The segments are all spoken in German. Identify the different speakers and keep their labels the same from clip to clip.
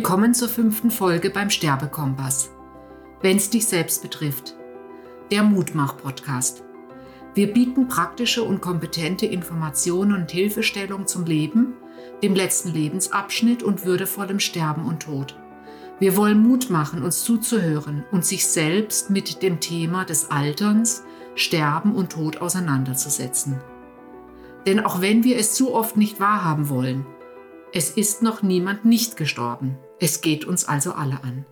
Speaker 1: Willkommen zur fünften Folge beim Sterbekompass. Wenn's dich selbst betrifft. Der Mutmach-Podcast. Wir bieten praktische und kompetente Informationen und Hilfestellung zum Leben, dem letzten Lebensabschnitt und würdevollem Sterben und Tod. Wir wollen Mut machen, uns zuzuhören und sich selbst mit dem Thema des Alterns, Sterben und Tod auseinanderzusetzen. Denn auch wenn wir es zu oft nicht wahrhaben wollen, es ist noch niemand nicht gestorben. Es geht uns also alle an.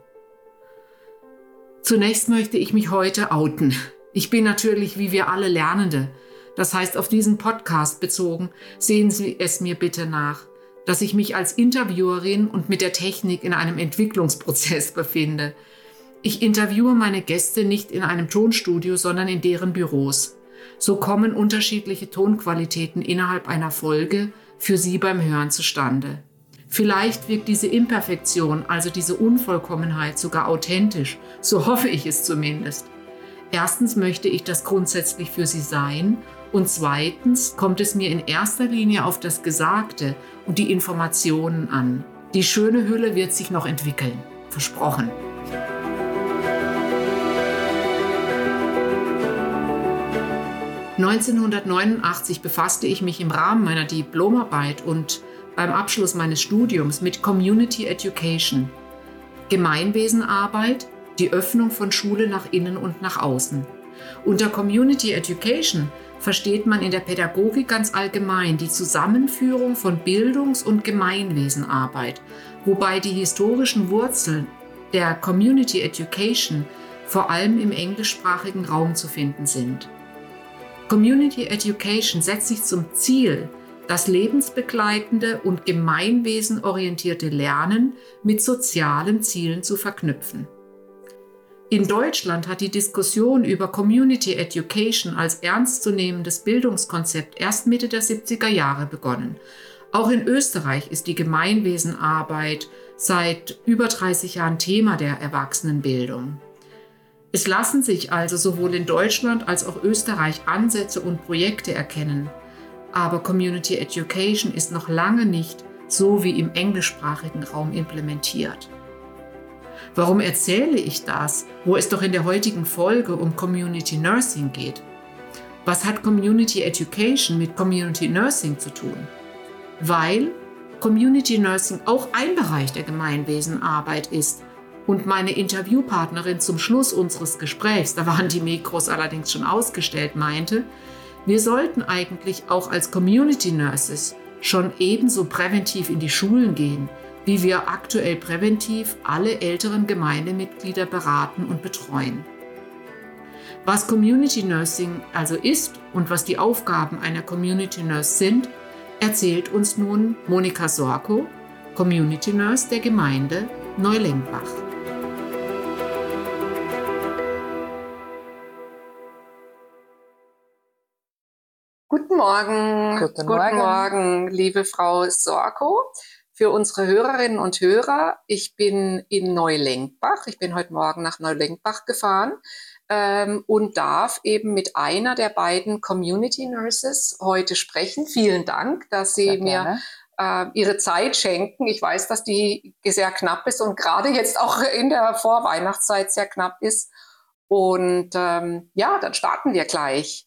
Speaker 1: Zunächst möchte ich mich heute outen. Ich bin natürlich wie wir alle Lernende. Das heißt, auf diesen Podcast bezogen, sehen Sie es mir bitte nach, dass ich mich als Interviewerin und mit der Technik in einem Entwicklungsprozess befinde. Ich interviewe meine Gäste nicht in einem Tonstudio, sondern in deren Büros. So kommen unterschiedliche Tonqualitäten innerhalb einer Folge für Sie beim Hören zustande. Vielleicht wirkt diese Imperfektion, also diese Unvollkommenheit sogar authentisch, so hoffe ich es zumindest. Erstens möchte ich das grundsätzlich für Sie sein und zweitens kommt es mir in erster Linie auf das Gesagte und die Informationen an. Die schöne Hülle wird sich noch entwickeln. Versprochen. 1989 befasste ich mich im Rahmen meiner Diplomarbeit und beim Abschluss meines Studiums mit Community Education, Gemeinwesenarbeit, die Öffnung von Schule nach innen und nach außen. Unter Community Education versteht man in der Pädagogik ganz allgemein die Zusammenführung von Bildungs- und Gemeinwesenarbeit, wobei die historischen Wurzeln der Community Education vor allem im englischsprachigen Raum zu finden sind. Community Education setzt sich zum Ziel, das lebensbegleitende und gemeinwesenorientierte Lernen mit sozialen Zielen zu verknüpfen. In Deutschland hat die Diskussion über Community Education als ernstzunehmendes Bildungskonzept erst Mitte der 70er Jahre begonnen. Auch in Österreich ist die Gemeinwesenarbeit seit über 30 Jahren Thema der Erwachsenenbildung. Es lassen sich also sowohl in Deutschland als auch Österreich Ansätze und Projekte erkennen. Aber Community Education ist noch lange nicht so wie im englischsprachigen Raum implementiert. Warum erzähle ich das, wo es doch in der heutigen Folge um Community Nursing geht? Was hat Community Education mit Community Nursing zu tun? Weil Community Nursing auch ein Bereich der Gemeinwesenarbeit ist und meine Interviewpartnerin zum Schluss unseres Gesprächs, da waren die Mikros allerdings schon ausgestellt, meinte, wir sollten eigentlich auch als Community Nurses schon ebenso präventiv in die Schulen gehen, wie wir aktuell präventiv alle älteren Gemeindemitglieder beraten und betreuen. Was Community Nursing also ist und was die Aufgaben einer Community Nurse sind, erzählt uns nun Monika Sorko, Community Nurse der Gemeinde Neulengbach. Morgen.
Speaker 2: Guten, Guten Morgen.
Speaker 1: liebe Frau Sorko. Für unsere Hörerinnen und Hörer, ich bin in Neulenkbach. Ich bin heute Morgen nach Neulenkbach gefahren ähm, und darf eben mit einer der beiden Community Nurses heute sprechen. Vielen Dank, dass Sie mir äh, Ihre Zeit schenken. Ich weiß, dass die sehr knapp ist und gerade jetzt auch in der Vorweihnachtszeit sehr knapp ist. Und ähm, ja, dann starten wir gleich.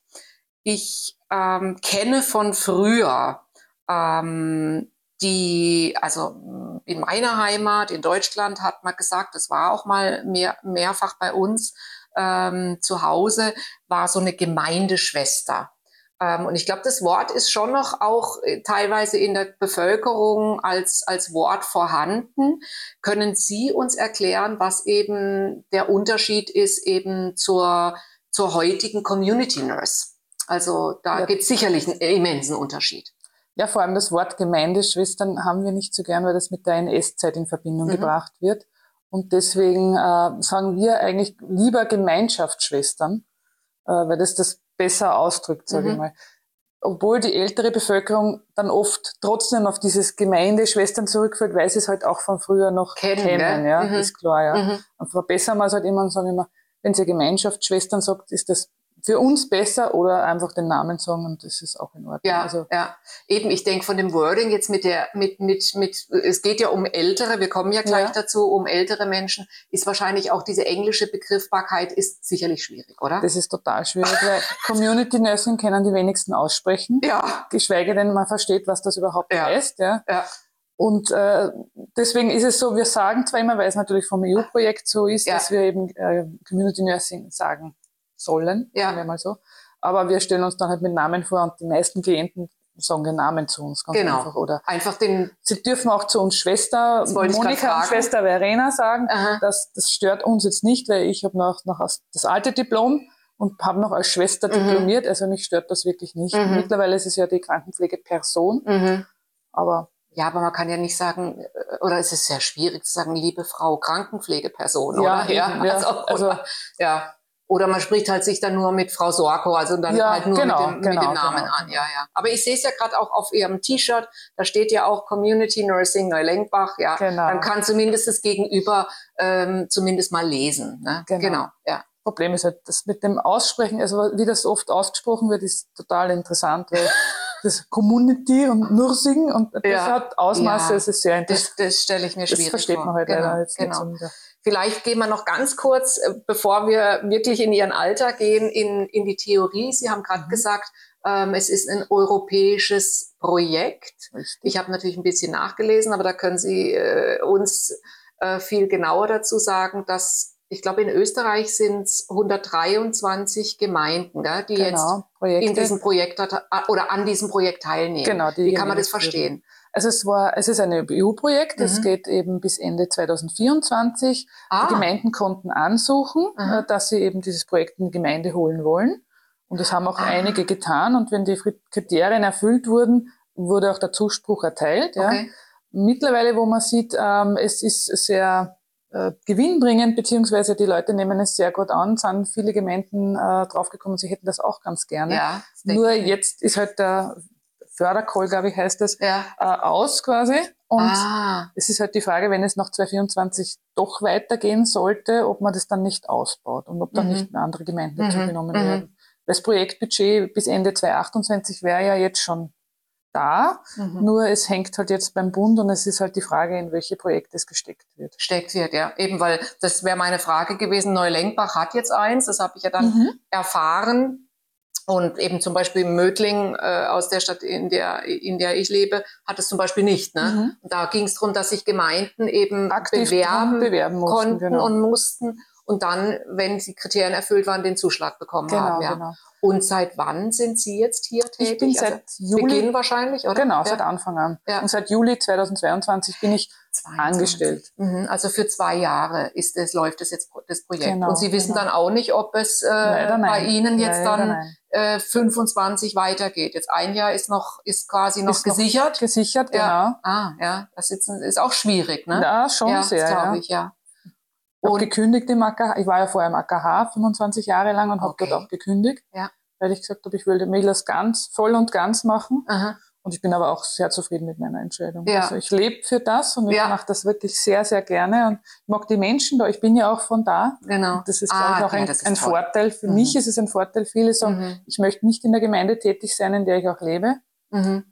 Speaker 1: Ich ähm, kenne von früher, ähm, die, also in meiner Heimat, in Deutschland hat man gesagt, das war auch mal mehr, mehrfach bei uns ähm, zu Hause, war so eine Gemeindeschwester. Ähm, und ich glaube, das Wort ist schon noch auch äh, teilweise in der Bevölkerung als, als Wort vorhanden. Können Sie uns erklären, was eben der Unterschied ist eben zur, zur heutigen Community Nurse? Also da ja. gibt es sicherlich einen immensen Unterschied.
Speaker 2: Ja, vor allem das Wort Gemeindeschwestern haben wir nicht so gern, weil das mit der NS-Zeit in Verbindung mhm. gebracht wird. Und deswegen äh, sagen wir eigentlich lieber Gemeinschaftsschwestern, äh, weil das das besser ausdrückt, sage mhm. ich mal. Obwohl die ältere Bevölkerung dann oft trotzdem auf dieses Gemeindeschwestern zurückfällt, weil sie es halt auch von früher noch kennen, kennen ja, mhm. ist klar, ja. Mhm. Und verbessern wir es halt immer und sagen immer, wenn sie Gemeinschaftsschwestern sagt, ist das für uns besser oder einfach den Namen sagen und das ist auch in Ordnung.
Speaker 1: Ja, also, ja. Eben, ich denke von dem Wording jetzt mit der, mit, mit, mit, es geht ja um ältere, wir kommen ja gleich ja. dazu, um ältere Menschen, ist wahrscheinlich auch diese englische Begriffbarkeit ist sicherlich schwierig, oder?
Speaker 2: Das ist total schwierig, weil Community Nursing können die wenigsten aussprechen. Ja. Geschweige denn, man versteht, was das überhaupt ja. heißt, ja. ja. Und äh, deswegen ist es so, wir sagen zwar immer, weil es natürlich vom EU-Projekt so ist, ja. dass wir eben äh, Community Nursing sagen sollen, ja. sagen wir mal so. Aber wir stellen uns dann halt mit Namen vor und die meisten Klienten sagen den Namen zu uns ganz genau. einfach. Oder
Speaker 1: einfach den.
Speaker 2: Sie dürfen auch zu uns Schwester Monika und Schwester Verena sagen. Das, das stört uns jetzt nicht, weil ich habe noch, noch das alte Diplom und habe noch als Schwester mhm. diplomiert. Also mich stört das wirklich nicht. Mhm. Mittlerweile ist es ja die Krankenpflegeperson. Mhm. Aber
Speaker 1: ja, aber man kann ja nicht sagen, äh, oder es ist sehr schwierig zu sagen, liebe Frau Krankenpflegeperson, ja, oder? Ja, ja. Also, also, ja. Oder man spricht halt sich dann nur mit Frau Sorko, also dann ja, halt nur genau, mit, dem, genau, mit dem Namen genau. an. Ja, ja. Aber ich sehe es ja gerade auch auf ihrem T-Shirt, da steht ja auch Community Nursing Neulenkbach. Ja, genau. dann kann zumindest das Gegenüber ähm, zumindest mal lesen. Ne?
Speaker 2: Genau. genau, ja. Problem ist halt, das mit dem Aussprechen, also wie das oft ausgesprochen wird, ist total interessant, weil das Community und Nursing und das ja. hat Ausmaße, ja.
Speaker 1: das ist sehr interessant. Das, das stelle ich mir schwierig vor.
Speaker 2: Das versteht man halt genau, leider jetzt genau. nicht so
Speaker 1: Vielleicht gehen wir noch ganz kurz, äh, bevor wir wirklich in Ihren Alter gehen, in, in die Theorie. Sie haben gerade mhm. gesagt, ähm, es ist ein europäisches Projekt. Richtig. Ich habe natürlich ein bisschen nachgelesen, aber da können Sie äh, uns äh, viel genauer dazu sagen, dass ich glaube, in Österreich sind es 123 Gemeinden, gell, die genau, jetzt Projekte. in diesem Projekt oder an diesem Projekt teilnehmen. Genau, Wie kann man das verstehen?
Speaker 2: Also es war, es ist ein EU-Projekt, mhm. es geht eben bis Ende 2024. Ah. Die Gemeinden konnten ansuchen, mhm. dass sie eben dieses Projekt in die Gemeinde holen wollen. Und das haben auch ah. einige getan. Und wenn die Kriterien erfüllt wurden, wurde auch der Zuspruch erteilt. Ja. Okay. Mittlerweile, wo man sieht, ähm, es ist sehr äh, gewinnbringend, beziehungsweise die Leute nehmen es sehr gut an, sind viele Gemeinden äh, draufgekommen, sie hätten das auch ganz gerne. Ja, Nur jetzt ist halt der Fördercall, glaube ich, heißt das, ja. äh, aus quasi. Und ah. es ist halt die Frage, wenn es nach 2024 doch weitergehen sollte, ob man das dann nicht ausbaut und ob dann mhm. nicht mehr andere Gemeinden dazu mhm. genommen mhm. werden. Das Projektbudget bis Ende 2028 wäre ja jetzt schon da, mhm. nur es hängt halt jetzt beim Bund und es ist halt die Frage, in welche Projekte es gesteckt wird.
Speaker 1: Steckt wird, ja. Eben, weil das wäre meine Frage gewesen. Neulenkbach hat jetzt eins, das habe ich ja dann mhm. erfahren. Und eben zum Beispiel Mödling äh, aus der Stadt, in der, in der ich lebe, hat es zum Beispiel nicht. Ne? Mhm. Da ging es darum, dass sich Gemeinden eben Aktiv bewerben, bewerben mussten, konnten genau. und mussten und dann, wenn die Kriterien erfüllt waren, den Zuschlag bekommen genau, haben. Ja. Genau. Und seit wann sind Sie jetzt hier tätig?
Speaker 2: Ich bin seit also
Speaker 1: Juli. Beginn wahrscheinlich, oder?
Speaker 2: Genau, ja. seit Anfang an. Ja. Und seit Juli 2022 bin ich 22. angestellt.
Speaker 1: Mhm. Also für zwei Jahre ist es, läuft es jetzt das Projekt. Genau, und Sie wissen genau. dann auch nicht, ob es äh, bei Ihnen jetzt Leider dann äh, 25 weitergeht. Jetzt ein Jahr ist noch, ist quasi noch ist gesichert. Noch
Speaker 2: gesichert, genau.
Speaker 1: Ja. Ah, ja. Das ist, ist auch schwierig, ne?
Speaker 2: Ja, schon ja, sehr. glaube ich, ja. Und gekündigt im AKH. Ich war ja vorher im AKH 25 Jahre lang und okay. habe dort auch gekündigt, ja. weil ich gesagt habe, ich will das ganz voll und ganz machen. Aha. Und ich bin aber auch sehr zufrieden mit meiner Entscheidung. Ja. Also ich lebe für das und ich ja. mache das wirklich sehr, sehr gerne und ich mag die Menschen da. Ich bin ja auch von da. Genau. Und das ist ah, auch ein, ein Vorteil. Für mhm. mich ist es ein Vorteil. Viele sagen, mhm. ich möchte nicht in der Gemeinde tätig sein, in der ich auch lebe. Mhm.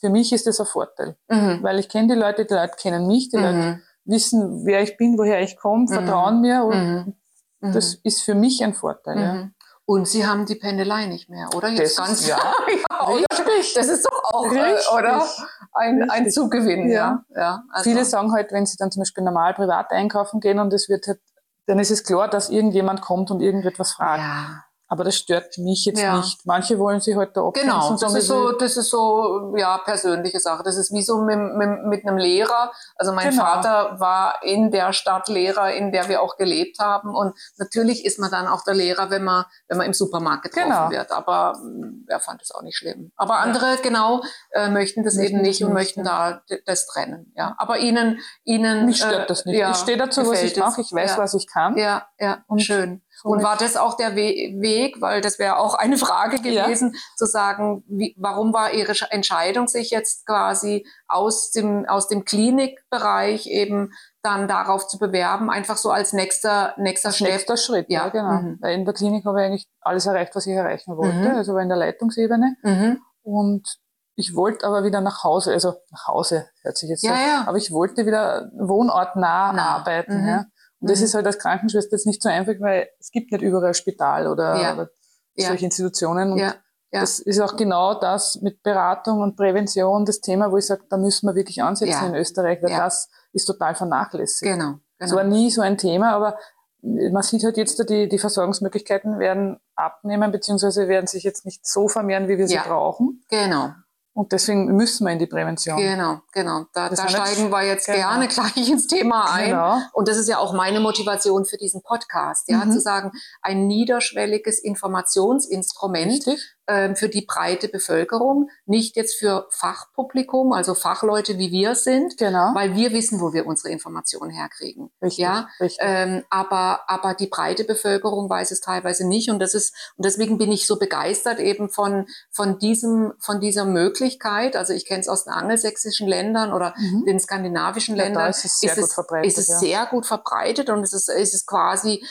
Speaker 2: Für mich ist das ein Vorteil, mhm. weil ich kenne die Leute, die Leute kennen mich, die Leute mhm wissen, wer ich bin, woher ich komme, mhm. vertrauen mir. Und das ist für mich ein Vorteil. Ja.
Speaker 1: Und Sie haben die Pendelei nicht mehr, oder?
Speaker 2: Jetzt das ganz ist, ja. ja
Speaker 1: Richtig. Das ist doch auch, äh, Richtig. oder? Ein, ein Zugewinn, ja. ja. ja
Speaker 2: also. Viele sagen halt, wenn sie dann zum Beispiel normal privat einkaufen gehen und es wird halt, dann ist es klar, dass irgendjemand kommt und irgendetwas fragt. Ja. Aber das stört mich jetzt ja. nicht. Manche wollen sich halt da.
Speaker 1: Genau, das ist, so, das ist so, ja, persönliche Sache. Das ist wie so mit, mit, mit einem Lehrer. Also mein genau. Vater war in der Stadt Lehrer, in der wir auch gelebt haben. Und natürlich ist man dann auch der Lehrer, wenn man, wenn man im Supermarkt getroffen genau. wird. Aber mm, er fand es auch nicht schlimm. Aber andere, ja. genau, äh, möchten das möchten eben nicht und möchten da das trennen. Ja. Aber ihnen, ihnen.
Speaker 2: Mich stört äh, das nicht. Ja, ich stehe dazu, was ich mache. Ich weiß, was ich kann.
Speaker 1: Ja, ja, und schön. Und war das auch der We Weg, weil das wäre auch eine Frage gewesen, ja. zu sagen, wie, warum war Ihre Entscheidung, sich jetzt quasi aus dem, aus dem Klinikbereich eben dann darauf zu bewerben, einfach so als nächster, nächster Schritt?
Speaker 2: Nächster Schritt, ja, ja genau. Mhm. Weil in der Klinik habe ich eigentlich alles erreicht, was ich erreichen wollte, mhm. also war in der Leitungsebene. Mhm. Und ich wollte aber wieder nach Hause, also nach Hause hört sich jetzt ja, so, ja. aber ich wollte wieder wohnortnah nah. arbeiten. Mhm. Ja. Und das mhm. ist halt als Krankenschwester jetzt nicht so einfach, weil es gibt nicht überall Spital oder, ja. oder solche Institutionen. Und ja. das ist auch genau das mit Beratung und Prävention das Thema, wo ich sage, da müssen wir wirklich ansetzen in Österreich, weil das ist total vernachlässigt. Genau. genau. Es war nie so ein Thema, aber man sieht halt jetzt, die, die Versorgungsmöglichkeiten werden abnehmen, beziehungsweise werden sich jetzt nicht so vermehren, wie wir sie brauchen.
Speaker 1: Genau.
Speaker 2: Und deswegen müssen wir in die Prävention.
Speaker 1: Genau, genau. Da, da steigen wir jetzt genau. gerne gleich ins Thema ein. Genau. Und das ist ja auch meine Motivation für diesen Podcast, ja, mhm. zu sagen, ein niederschwelliges Informationsinstrument, Richtig für die breite Bevölkerung, nicht jetzt für Fachpublikum, also Fachleute wie wir sind, genau. weil wir wissen, wo wir unsere Informationen herkriegen. Richtig, ja, richtig. Ähm, aber aber die breite Bevölkerung weiß es teilweise nicht und das ist und deswegen bin ich so begeistert eben von von diesem von dieser Möglichkeit. Also ich kenne es aus den angelsächsischen Ländern oder mhm. den skandinavischen ja, Ländern.
Speaker 2: ist es sehr ist gut verbreitet.
Speaker 1: Ist es ja. sehr gut verbreitet und es ist, ist es quasi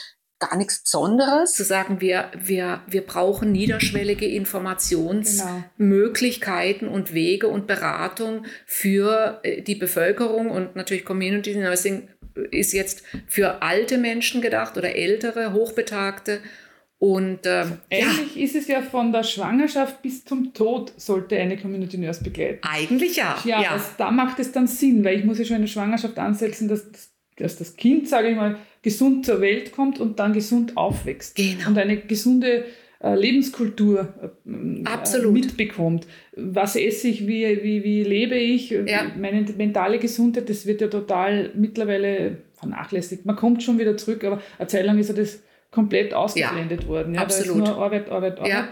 Speaker 1: gar nichts Besonderes. Zu sagen, wir, wir, wir brauchen niederschwellige Informationsmöglichkeiten genau. und Wege und Beratung für äh, die Bevölkerung und natürlich Community Nursing ist jetzt für alte Menschen gedacht oder ältere, hochbetagte. Und ähm,
Speaker 3: eigentlich ja. ist es ja von der Schwangerschaft bis zum Tod sollte eine Community Nurse begleiten.
Speaker 1: Eigentlich ja.
Speaker 3: Ja, ja. Also da macht es dann Sinn, weil ich muss ja schon in der Schwangerschaft ansetzen, dass, dass das Kind, sage ich mal, gesund zur Welt kommt und dann gesund aufwächst. Genau. Und eine gesunde äh, Lebenskultur äh, mitbekommt. Was esse ich, wie, wie, wie lebe ich, ja. meine mentale Gesundheit, das wird ja total mittlerweile vernachlässigt. Man kommt schon wieder zurück, aber eine Zeit lang ist ja das komplett ausgeblendet ja, worden. Ja, absolut. Da ist nur Arbeit, Arbeit, Arbeit.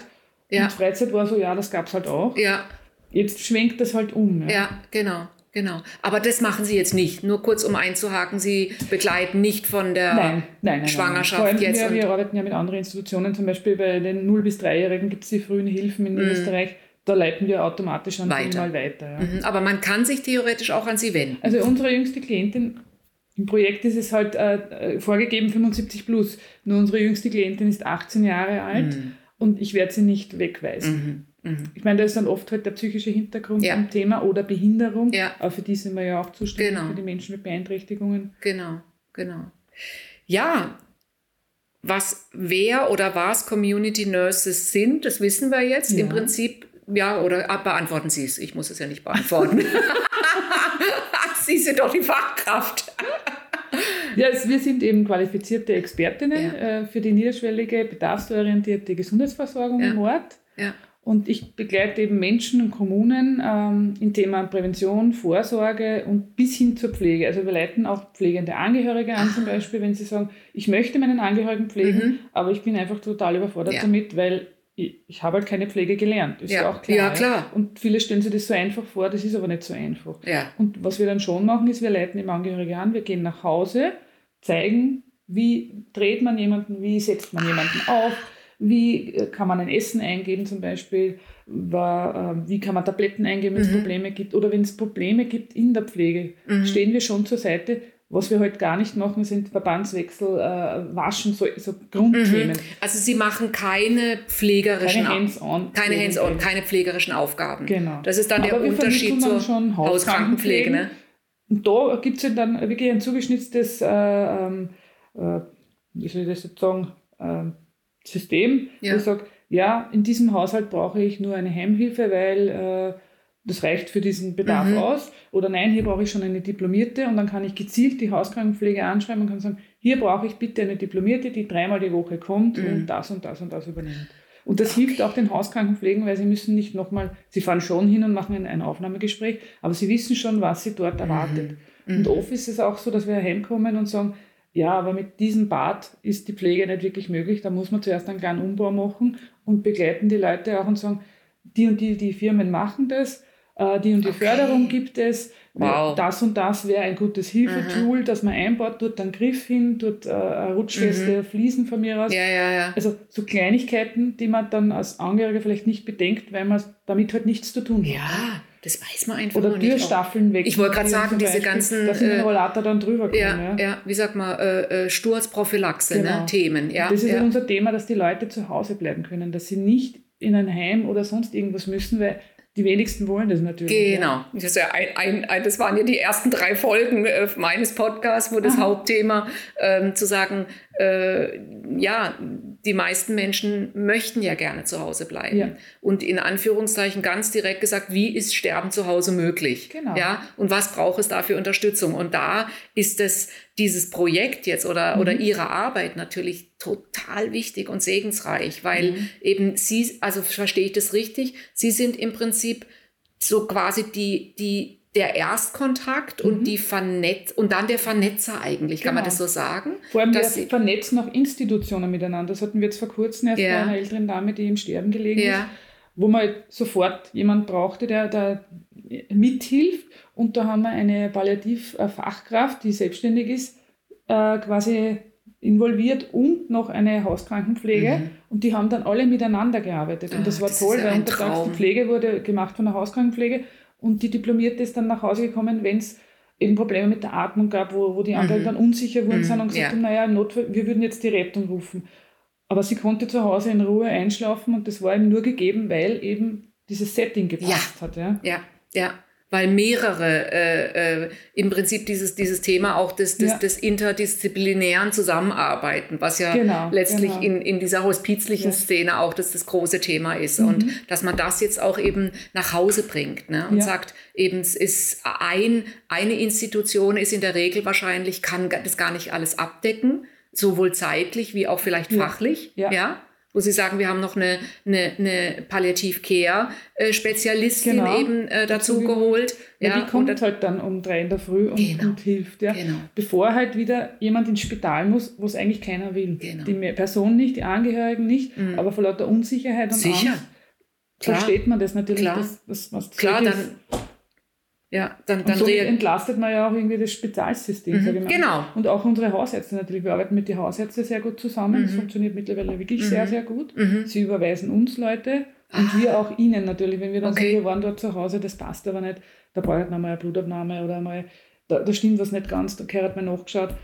Speaker 3: Ja. Und Freizeit war so, ja, das gab es halt auch. Ja. Jetzt schwenkt das halt um.
Speaker 1: Ja genau. Genau. Aber das machen Sie jetzt nicht. Nur kurz um einzuhaken, Sie begleiten nicht von der nein, nein, nein, Schwangerschaft
Speaker 3: nein.
Speaker 1: jetzt.
Speaker 3: Wir, wir arbeiten ja mit anderen Institutionen, zum Beispiel bei den 0- bis 3-Jährigen gibt es die frühen Hilfen in mm. Österreich. Da leiten wir automatisch an weiter. mal weiter. Ja.
Speaker 1: Mhm. Aber man kann sich theoretisch auch an Sie wenden.
Speaker 3: Also unsere jüngste Klientin, im Projekt ist es halt äh, vorgegeben 75 plus. Nur unsere jüngste Klientin ist 18 Jahre alt mm. und ich werde sie nicht wegweisen. Mhm. Mhm. Ich meine, da ist dann oft halt der psychische Hintergrund ja. am Thema oder Behinderung. Ja. Aber für die sind wir ja auch zuständig, genau. für die Menschen mit Beeinträchtigungen.
Speaker 1: Genau, genau. Ja, was wer oder was Community Nurses sind, das wissen wir jetzt. Ja. Im Prinzip, ja, oder ah, beantworten Sie es. Ich muss es ja nicht beantworten. Sie sind doch die Fachkraft.
Speaker 3: ja, wir sind eben qualifizierte Expertinnen ja. äh, für die niederschwellige, bedarfsorientierte Gesundheitsversorgung ja. im Ort. Ja. Und ich begleite eben Menschen und Kommunen ähm, im Thema Prävention, Vorsorge und bis hin zur Pflege. Also wir leiten auch pflegende Angehörige an, zum Beispiel, wenn sie sagen, ich möchte meinen Angehörigen pflegen, mhm. aber ich bin einfach total überfordert ja. damit, weil ich, ich habe halt keine Pflege gelernt. Ist ja, ja auch klar. Ja, klar. Und viele stellen sich das so einfach vor, das ist aber nicht so einfach. Ja. Und was wir dann schon machen, ist, wir leiten eben Angehörige an, wir gehen nach Hause, zeigen, wie dreht man jemanden, wie setzt man jemanden auf, wie äh, kann man ein Essen eingeben zum Beispiel? Ähm, wie kann man Tabletten eingeben, wenn es mhm. Probleme gibt? Oder wenn es Probleme gibt in der Pflege, mhm. stehen wir schon zur Seite. Was wir heute gar nicht machen, sind Verbandswechsel, äh, Waschen, so, so Grundthemen. Mhm.
Speaker 1: Also Sie machen keine pflegerischen keine Hands-on, keine, Hands keine pflegerischen Aufgaben. Genau. Das ist dann Aber der Unterschied zur schon Hauskrankenpflege. Ne?
Speaker 3: Und da gibt es dann wirklich ein zugeschnittenes, äh, ähm, äh, wie soll ich das jetzt sagen, ähm, System, ja. wo ich sage, ja, in diesem Haushalt brauche ich nur eine Heimhilfe, weil äh, das reicht für diesen Bedarf mhm. aus. Oder nein, hier brauche ich schon eine Diplomierte und dann kann ich gezielt die Hauskrankenpflege anschreiben und kann sagen, hier brauche ich bitte eine Diplomierte, die dreimal die Woche kommt mhm. und das und das und das übernimmt. Und das okay. hilft auch den Hauskrankenpflegen, weil sie müssen nicht nochmal, sie fahren schon hin und machen ein, ein Aufnahmegespräch, aber sie wissen schon, was sie dort erwartet. Mhm. Und oft ist es auch so, dass wir heimkommen und sagen, ja, aber mit diesem Bad ist die Pflege nicht wirklich möglich. Da muss man zuerst einen kleinen Umbau machen und begleiten die Leute auch und sagen, die und die, die Firmen machen das. äh, die und die okay. Förderung gibt es, wow. das und das wäre ein gutes Hilfetool, mhm. das man einbaut, dort einen Griff hin, dort äh, rutschfeste mhm. Fliesen von mir aus.
Speaker 1: Ja, ja, ja.
Speaker 3: Also so Kleinigkeiten, die man dann als Angehöriger vielleicht nicht bedenkt, weil man damit halt nichts zu tun hat.
Speaker 1: Ja. Das weiß man einfach
Speaker 3: Oder Türstaffeln weg.
Speaker 1: Ich wollte gerade sagen, diese Beispiel, ganzen.
Speaker 3: Dass äh, Rollator dann drüber kommen.
Speaker 1: Ja, ja. ja wie sagt man, äh, äh Sturzprophylaxe, ne, genau. ne? Themen. Ja,
Speaker 3: das ist
Speaker 1: ja.
Speaker 3: unser Thema, dass die Leute zu Hause bleiben können, dass sie nicht in ein Heim oder sonst irgendwas müssen, weil die wenigsten wollen das natürlich.
Speaker 1: Genau. Ja. Das, ja ein, ein, das, waren ja die ersten drei Folgen äh, meines Podcasts, wo das Aha. Hauptthema ähm, zu sagen, äh, ja, die meisten Menschen möchten ja gerne zu Hause bleiben. Ja. Und in Anführungszeichen ganz direkt gesagt, wie ist Sterben zu Hause möglich? Genau. Ja, und was braucht es da für Unterstützung? Und da ist es dieses Projekt jetzt oder, mhm. oder ihre Arbeit natürlich total wichtig und segensreich, weil mhm. eben sie, also verstehe ich das richtig, sie sind im Prinzip so quasi die, die der Erstkontakt mhm. und die Vernetz und dann der Vernetzer eigentlich, genau. kann man genau. das so sagen?
Speaker 3: Vor allem wir vernetzen auch Institutionen miteinander. Das hatten wir jetzt vor kurzem erst ja. bei einer älteren Dame, die im Sterben gelegen ja. ist, wo man halt sofort jemand brauchte, der da mithilft. Und da haben wir eine Palliativfachkraft, die selbstständig ist, äh, quasi involviert und noch eine Hauskrankenpflege. Mhm. Und die haben dann alle miteinander gearbeitet. Und ah, das war das toll, weil die Pflege wurde gemacht von der Hauskrankenpflege und die Diplomierte ist dann nach Hause gekommen, wenn es eben Probleme mit der Atmung gab, wo, wo die anderen mhm. dann unsicher wurden mhm. sind und gesagt ja. haben, naja, im Notfall, wir würden jetzt die Rettung rufen. Aber sie konnte zu Hause in Ruhe einschlafen und das war ihm nur gegeben, weil eben dieses Setting gepasst
Speaker 1: ja.
Speaker 3: hat. Ja,
Speaker 1: ja. ja weil mehrere äh, äh, im Prinzip dieses, dieses Thema auch des, des, ja. des interdisziplinären Zusammenarbeiten, was ja genau, letztlich genau. In, in dieser hospizlichen ja. Szene auch das, das große Thema ist. Mhm. Und dass man das jetzt auch eben nach Hause bringt ne? und ja. sagt, eben es ist ein, eine Institution ist in der Regel wahrscheinlich, kann das gar nicht alles abdecken, sowohl zeitlich wie auch vielleicht fachlich. ja? Wo Sie sagen, wir haben noch eine, eine, eine Palliativ-Care-Spezialistin genau. eben äh, dazu geholt.
Speaker 3: Ja, ja, die kommt halt dann um drei in der Früh und, genau. und hilft. Ja. Genau. Bevor halt wieder jemand ins Spital muss, wo es eigentlich keiner will. Genau. Die Person nicht, die Angehörigen nicht, mhm. aber vor lauter Unsicherheit und
Speaker 1: Sicher.
Speaker 3: Angst versteht man das natürlich.
Speaker 1: Klar,
Speaker 3: dass, dass,
Speaker 1: was Klar dann, ja, dann, dann
Speaker 3: und so entlastet man ja auch irgendwie das Spitalsystem,
Speaker 1: mhm, sage ich mal. Genau.
Speaker 3: Und auch unsere Hausärzte natürlich. Wir arbeiten mit den Hausärzten sehr gut zusammen. Mhm. Das funktioniert mittlerweile wirklich mhm. sehr, sehr gut. Mhm. Sie überweisen uns Leute und ah. wir auch ihnen natürlich. Wenn wir dann okay. sagen, wir waren dort zu Hause, das passt aber nicht, da braucht man mal eine Blutabnahme oder mal, da, da stimmt was nicht ganz, da hat man nachgeschaut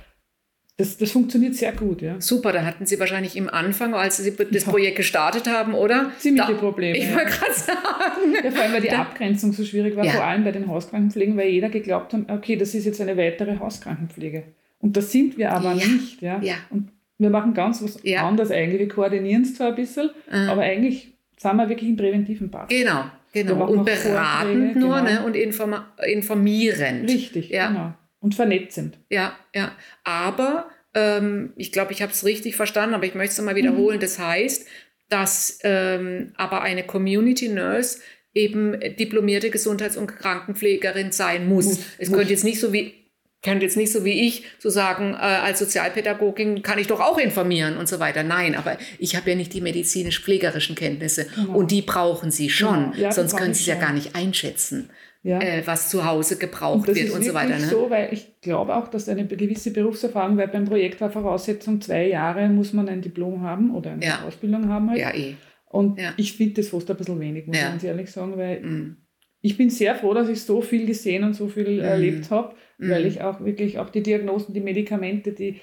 Speaker 3: das, das funktioniert sehr gut, ja.
Speaker 1: Super, da hatten Sie wahrscheinlich im Anfang, als Sie das. Projekt gestartet haben, oder?
Speaker 3: Ziemliche da, Probleme.
Speaker 1: Ich wollte gerade sagen.
Speaker 3: Ja, vor allem, weil die da, Abgrenzung so schwierig war, ja. vor allem bei den Hauskrankenpflegen, weil jeder geglaubt hat, okay, das ist jetzt eine weitere Hauskrankenpflege. Und das sind wir aber ja. nicht, ja.
Speaker 1: ja.
Speaker 3: Und wir machen ganz was anderes eigentlich. Wir koordinieren es zwar ein bisschen, mhm. aber eigentlich sind wir wirklich im präventiven Part.
Speaker 1: Genau, genau. Und beratend nur genau. ne? und informieren.
Speaker 3: Richtig, ja. genau und vernetzend.
Speaker 1: Ja, ja. Aber ähm, ich glaube, ich habe es richtig verstanden, aber ich möchte es nochmal wiederholen. Mhm. Das heißt, dass ähm, aber eine Community Nurse eben diplomierte Gesundheits- und Krankenpflegerin sein muss. muss es muss. könnte jetzt nicht so wie könnte jetzt nicht so wie ich so sagen, äh, als Sozialpädagogin kann ich doch auch informieren und so weiter. Nein, aber ich habe ja nicht die medizinisch-pflegerischen Kenntnisse genau. und die brauchen Sie schon, genau. ja, sonst können Sie es ja gar nicht einschätzen ja. äh, was zu Hause gebraucht wird und so weiter. Das
Speaker 3: ist so, weil ich glaube auch, dass eine gewisse Berufserfahrung, weil beim Projekt war Voraussetzung zwei Jahre muss man ein Diplom haben oder eine ja. Ausbildung haben halt.
Speaker 1: Ja, eh.
Speaker 3: Und ja. ich finde das fast ein bisschen wenig, muss ich ganz ehrlich sagen, weil mm. ich bin sehr froh, dass ich so viel gesehen und so viel mm. erlebt habe, mm. weil ich auch wirklich auch die Diagnosen, die Medikamente, die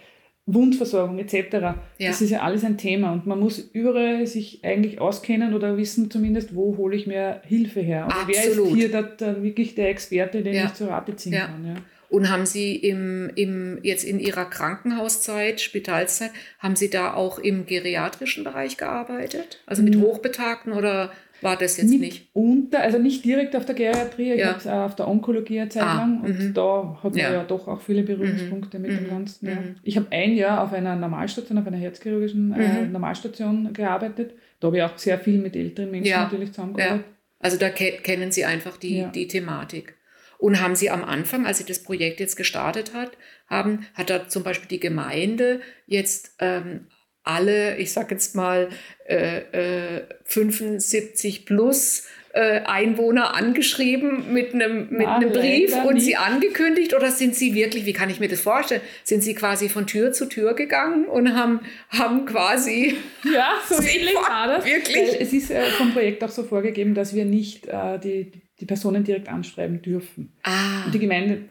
Speaker 3: Wundversorgung etc. Ja. Das ist ja alles ein Thema und man muss überall sich eigentlich auskennen oder wissen zumindest, wo hole ich mir Hilfe her.
Speaker 1: Also wer ist
Speaker 3: hier der, der, wirklich der Experte, den ja. ich zur Rate ziehen ja. kann. Ja.
Speaker 1: Und haben Sie im, im, jetzt in Ihrer Krankenhauszeit, Spitalzeit, haben Sie da auch im geriatrischen Bereich gearbeitet? Also mit hm. Hochbetagten oder war das jetzt
Speaker 3: nicht? Unter, also nicht direkt auf der Geriatrie, ich ja. habe auf der Onkologie eine Zeit ah, lang und -hmm. da hat man ja. ja. doch auch viele Berührungspunkte -hmm. mit dem mhm, Ganzen. Ja. Mhm. Ich habe ein Jahr auf einer Normalstation, auf einer herzchirurgischen äh, mhm. Normalstation gearbeitet. Da habe ich auch sehr viel mit älteren Menschen natürlich zusammengearbeitet.
Speaker 1: Also da ke kennen Sie einfach die, die Thematik. Und haben Sie am Anfang, als Sie das Projekt jetzt gestartet hat, haben, hat da zum Beispiel die Gemeinde jetzt ähm, alle, ich sage jetzt mal, äh, äh, 75 plus äh, Einwohner angeschrieben mit einem, mit einem Brief und nicht. sie angekündigt oder sind sie wirklich, wie kann ich mir das vorstellen, sind sie quasi von Tür zu Tür gegangen und haben, haben quasi...
Speaker 3: Ja, so ähnlich war das. Wirklich? Es ist äh, vom Projekt auch so vorgegeben, dass wir nicht äh, die, die Personen direkt anschreiben dürfen. Ah. Und die Gemeinde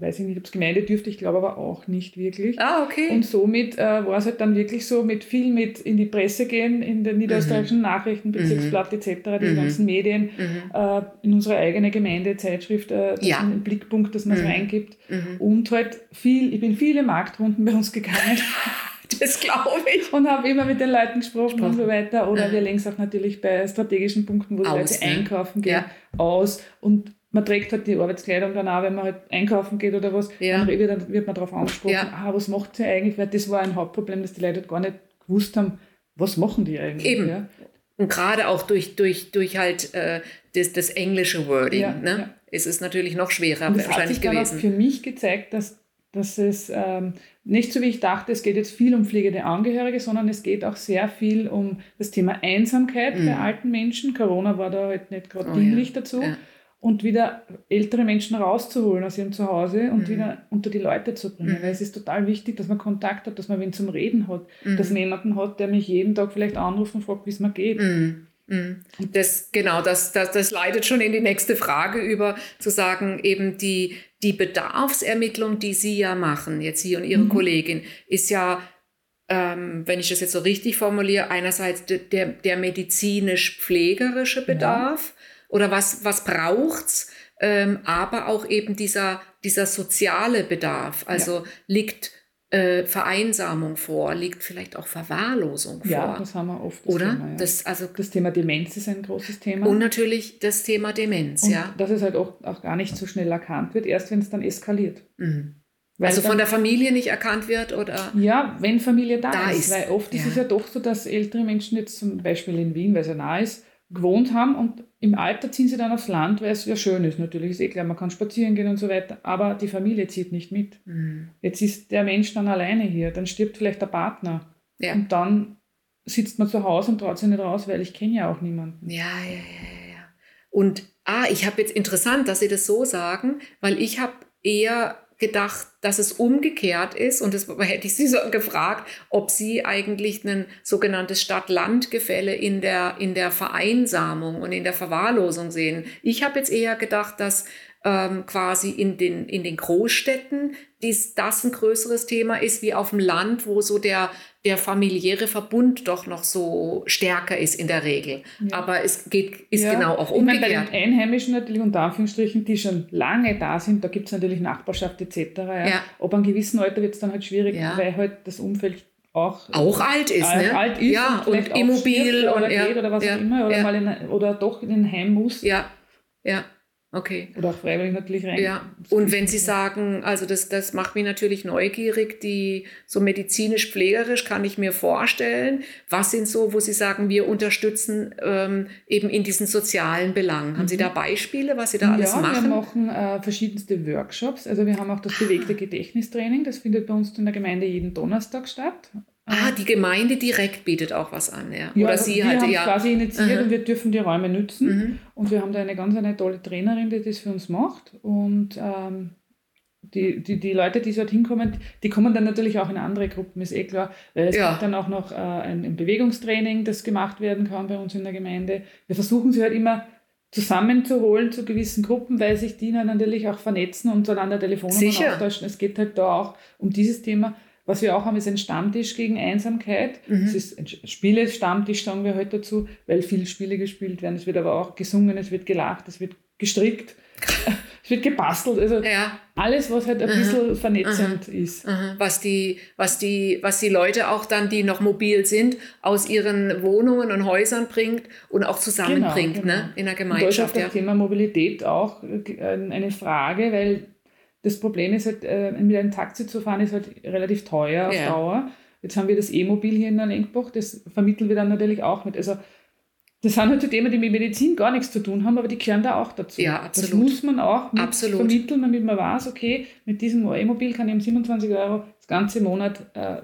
Speaker 3: weiß ich nicht, ob es Gemeinde dürfte, ich glaube aber auch nicht wirklich.
Speaker 1: Ah, okay.
Speaker 3: Und somit äh, war es halt dann wirklich so mit viel mit in die Presse gehen, in den niederösterreichischen mhm. Nachrichten, Bezirksblatt mhm. etc., die mhm. ganzen Medien, mhm. äh, in unsere eigene Gemeinde, Zeitschrift, äh, das ja. ein Blickpunkt, dass man es mhm. reingibt. Mhm. Und halt viel, ich bin viele Marktrunden bei uns gegangen.
Speaker 1: Das glaube ich.
Speaker 3: Und habe immer mit den Leuten gesprochen, gesprochen. und so weiter. Oder wir legen es auch natürlich bei strategischen Punkten, wo die Leute ne? einkaufen gehen, ja. aus. Und man trägt halt die Arbeitskleidung dann auch, wenn man halt einkaufen geht oder was, ja. dann, wird, wird man darauf angesprochen, ja. ah, was macht sie eigentlich? Weil das war ein Hauptproblem, dass die Leute halt gar nicht gewusst haben, was machen die eigentlich.
Speaker 1: Eben. Ja? Und gerade auch durch, durch, durch halt äh, das, das englische Wording, ja, ne? Ja. ist es natürlich noch schwerer
Speaker 3: Und wahrscheinlich hat sich gewesen. Dann auch für mich gezeigt, dass, dass es ähm, nicht so wie ich dachte, es geht jetzt viel um pflegende Angehörige, sondern es geht auch sehr viel um das Thema Einsamkeit mhm. bei alten Menschen. Corona war da halt nicht gerade oh, dienlich dazu und wieder ältere Menschen rauszuholen aus ihrem Zuhause und mhm. wieder unter die Leute zu bringen. Mhm. Weil es ist total wichtig, dass man Kontakt hat, dass man wen zum Reden hat, mhm. dass man jemanden hat, der mich jeden Tag vielleicht anruft und fragt, wie es mir geht.
Speaker 1: Mhm. Mhm. Das, genau, das, das, das leitet schon in die nächste Frage über, zu sagen, eben die, die Bedarfsermittlung, die Sie ja machen, jetzt Sie und Ihre mhm. Kollegin, ist ja ähm, wenn ich das jetzt so richtig formuliere, einerseits der, der medizinisch-pflegerische Bedarf, oder was, was braucht's, ähm, aber auch eben dieser, dieser soziale Bedarf. Also ja. liegt äh, Vereinsamung vor, liegt vielleicht auch Verwahrlosung vor.
Speaker 3: Ja, das haben wir oft.
Speaker 1: Das Oder? Thema,
Speaker 3: ja. das, also, das Thema Demenz ist ein großes Thema.
Speaker 1: Und natürlich das Thema Demenz,
Speaker 3: und
Speaker 1: ja.
Speaker 3: Dass es halt auch, auch gar nicht so schnell erkannt wird, erst wenn es dann eskaliert. Mhm.
Speaker 1: also von der Familie nicht erkannt wird oder?
Speaker 3: Ja, wenn Familie da, da ist, ist, Weil oft ja. ist es ja doch so, dass ältere Menschen jetzt zum Beispiel in Wien, weil es ja nah ist, gewohnt haben und im Alter ziehen sie dann aufs Land, weil es ja schön ist. Natürlich ist eh klar, man kann spazieren gehen und so weiter, aber die Familie zieht nicht mit. Mhm. Jetzt ist der Mensch dann alleine hier, dann stirbt vielleicht der Partner ja. und dann sitzt man zu Hause und traut sich nicht raus, weil ich kenne ja auch niemanden.
Speaker 1: Ja, ja, ja, ja. Und ah, ich habe jetzt interessant, dass Sie das so sagen, weil ich habe eher gedacht, dass es umgekehrt ist. Und das hätte ich Sie so gefragt, ob Sie eigentlich ein sogenanntes Stadt-Land-Gefälle in der, in der Vereinsamung und in der Verwahrlosung sehen. Ich habe jetzt eher gedacht, dass ähm, quasi in den, in den Großstädten dies, das ein größeres Thema ist wie auf dem Land, wo so der, der familiäre Verbund doch noch so stärker ist in der Regel. Ja. Aber es geht, ist ja. genau auch umgekehrt.
Speaker 3: Ich meine, bei den Einheimischen natürlich unter Anführungsstrichen, die schon lange da sind, da gibt es natürlich Nachbarschaft etc. Ja. Ja. Ab einem gewissen Alter wird es dann halt schwierig, weil halt das Umfeld auch,
Speaker 1: auch alt ist, alt,
Speaker 3: ne? alt ist
Speaker 1: ja, und, und immobil
Speaker 3: oder, und, ja, oder was auch immer oder, mal in, oder doch in ein Heim muss.
Speaker 1: Ja, ja. Okay.
Speaker 3: Oder auch freiwillig natürlich rein.
Speaker 1: Ja, und wenn Sie sagen, also das, das macht mich natürlich neugierig, die so medizinisch-pflegerisch kann ich mir vorstellen, was sind so, wo Sie sagen, wir unterstützen ähm, eben in diesen sozialen Belangen. Haben mhm. Sie da Beispiele, was Sie da alles
Speaker 3: ja,
Speaker 1: machen?
Speaker 3: wir machen äh, verschiedenste Workshops. Also wir haben auch das bewegte Gedächtnistraining, das findet bei uns in der Gemeinde jeden Donnerstag statt.
Speaker 1: Ah, die Gemeinde direkt bietet auch was an, ja.
Speaker 3: ja Oder also sie wir halt, haben ja. quasi initiiert mhm. und wir dürfen die Räume nutzen. Mhm. Und wir haben da eine ganz eine tolle Trainerin, die das für uns macht. Und ähm, die, die, die Leute, die dort hinkommen, die kommen dann natürlich auch in andere Gruppen, ist eh klar. Es ja. gibt dann auch noch äh, ein, ein, Bewegungstraining, das gemacht werden kann bei uns in der Gemeinde. Wir versuchen sie halt immer zusammenzuholen zu gewissen Gruppen, weil sich die dann natürlich auch vernetzen und zueinander Telefonnummern austauschen. Es geht halt da auch um dieses Thema. Was wir auch haben, ist ein Stammtisch gegen Einsamkeit. Mhm. Es ist ein Spiele-Stammtisch, sagen wir heute dazu, weil viele Spiele gespielt werden. Es wird aber auch gesungen, es wird gelacht, es wird gestrickt, es wird gebastelt. Also ja. alles, was halt ein mhm. bisschen vernetzend mhm. ist.
Speaker 1: Was, die, was, die, was die Leute auch dann, die noch mobil sind, aus ihren Wohnungen und Häusern bringt und auch zusammenbringt genau, genau. Ne? in der Gemeinschaft. Und da ist
Speaker 3: auch das Thema Mobilität auch äh, eine Frage, weil das Problem ist halt, äh, mit einem Taxi zu fahren, ist halt relativ teuer auf ja. Dauer. Jetzt haben wir das E-Mobil hier in der Lenkbach, das vermitteln wir dann natürlich auch mit. Also das sind halt so Themen, die mit Medizin gar nichts zu tun haben, aber die gehören da auch dazu.
Speaker 1: Ja, absolut.
Speaker 3: Das muss man auch
Speaker 1: absolut.
Speaker 3: vermitteln, damit man weiß, okay, mit diesem E-Mobil kann ich um 27 Euro das ganze Monat äh,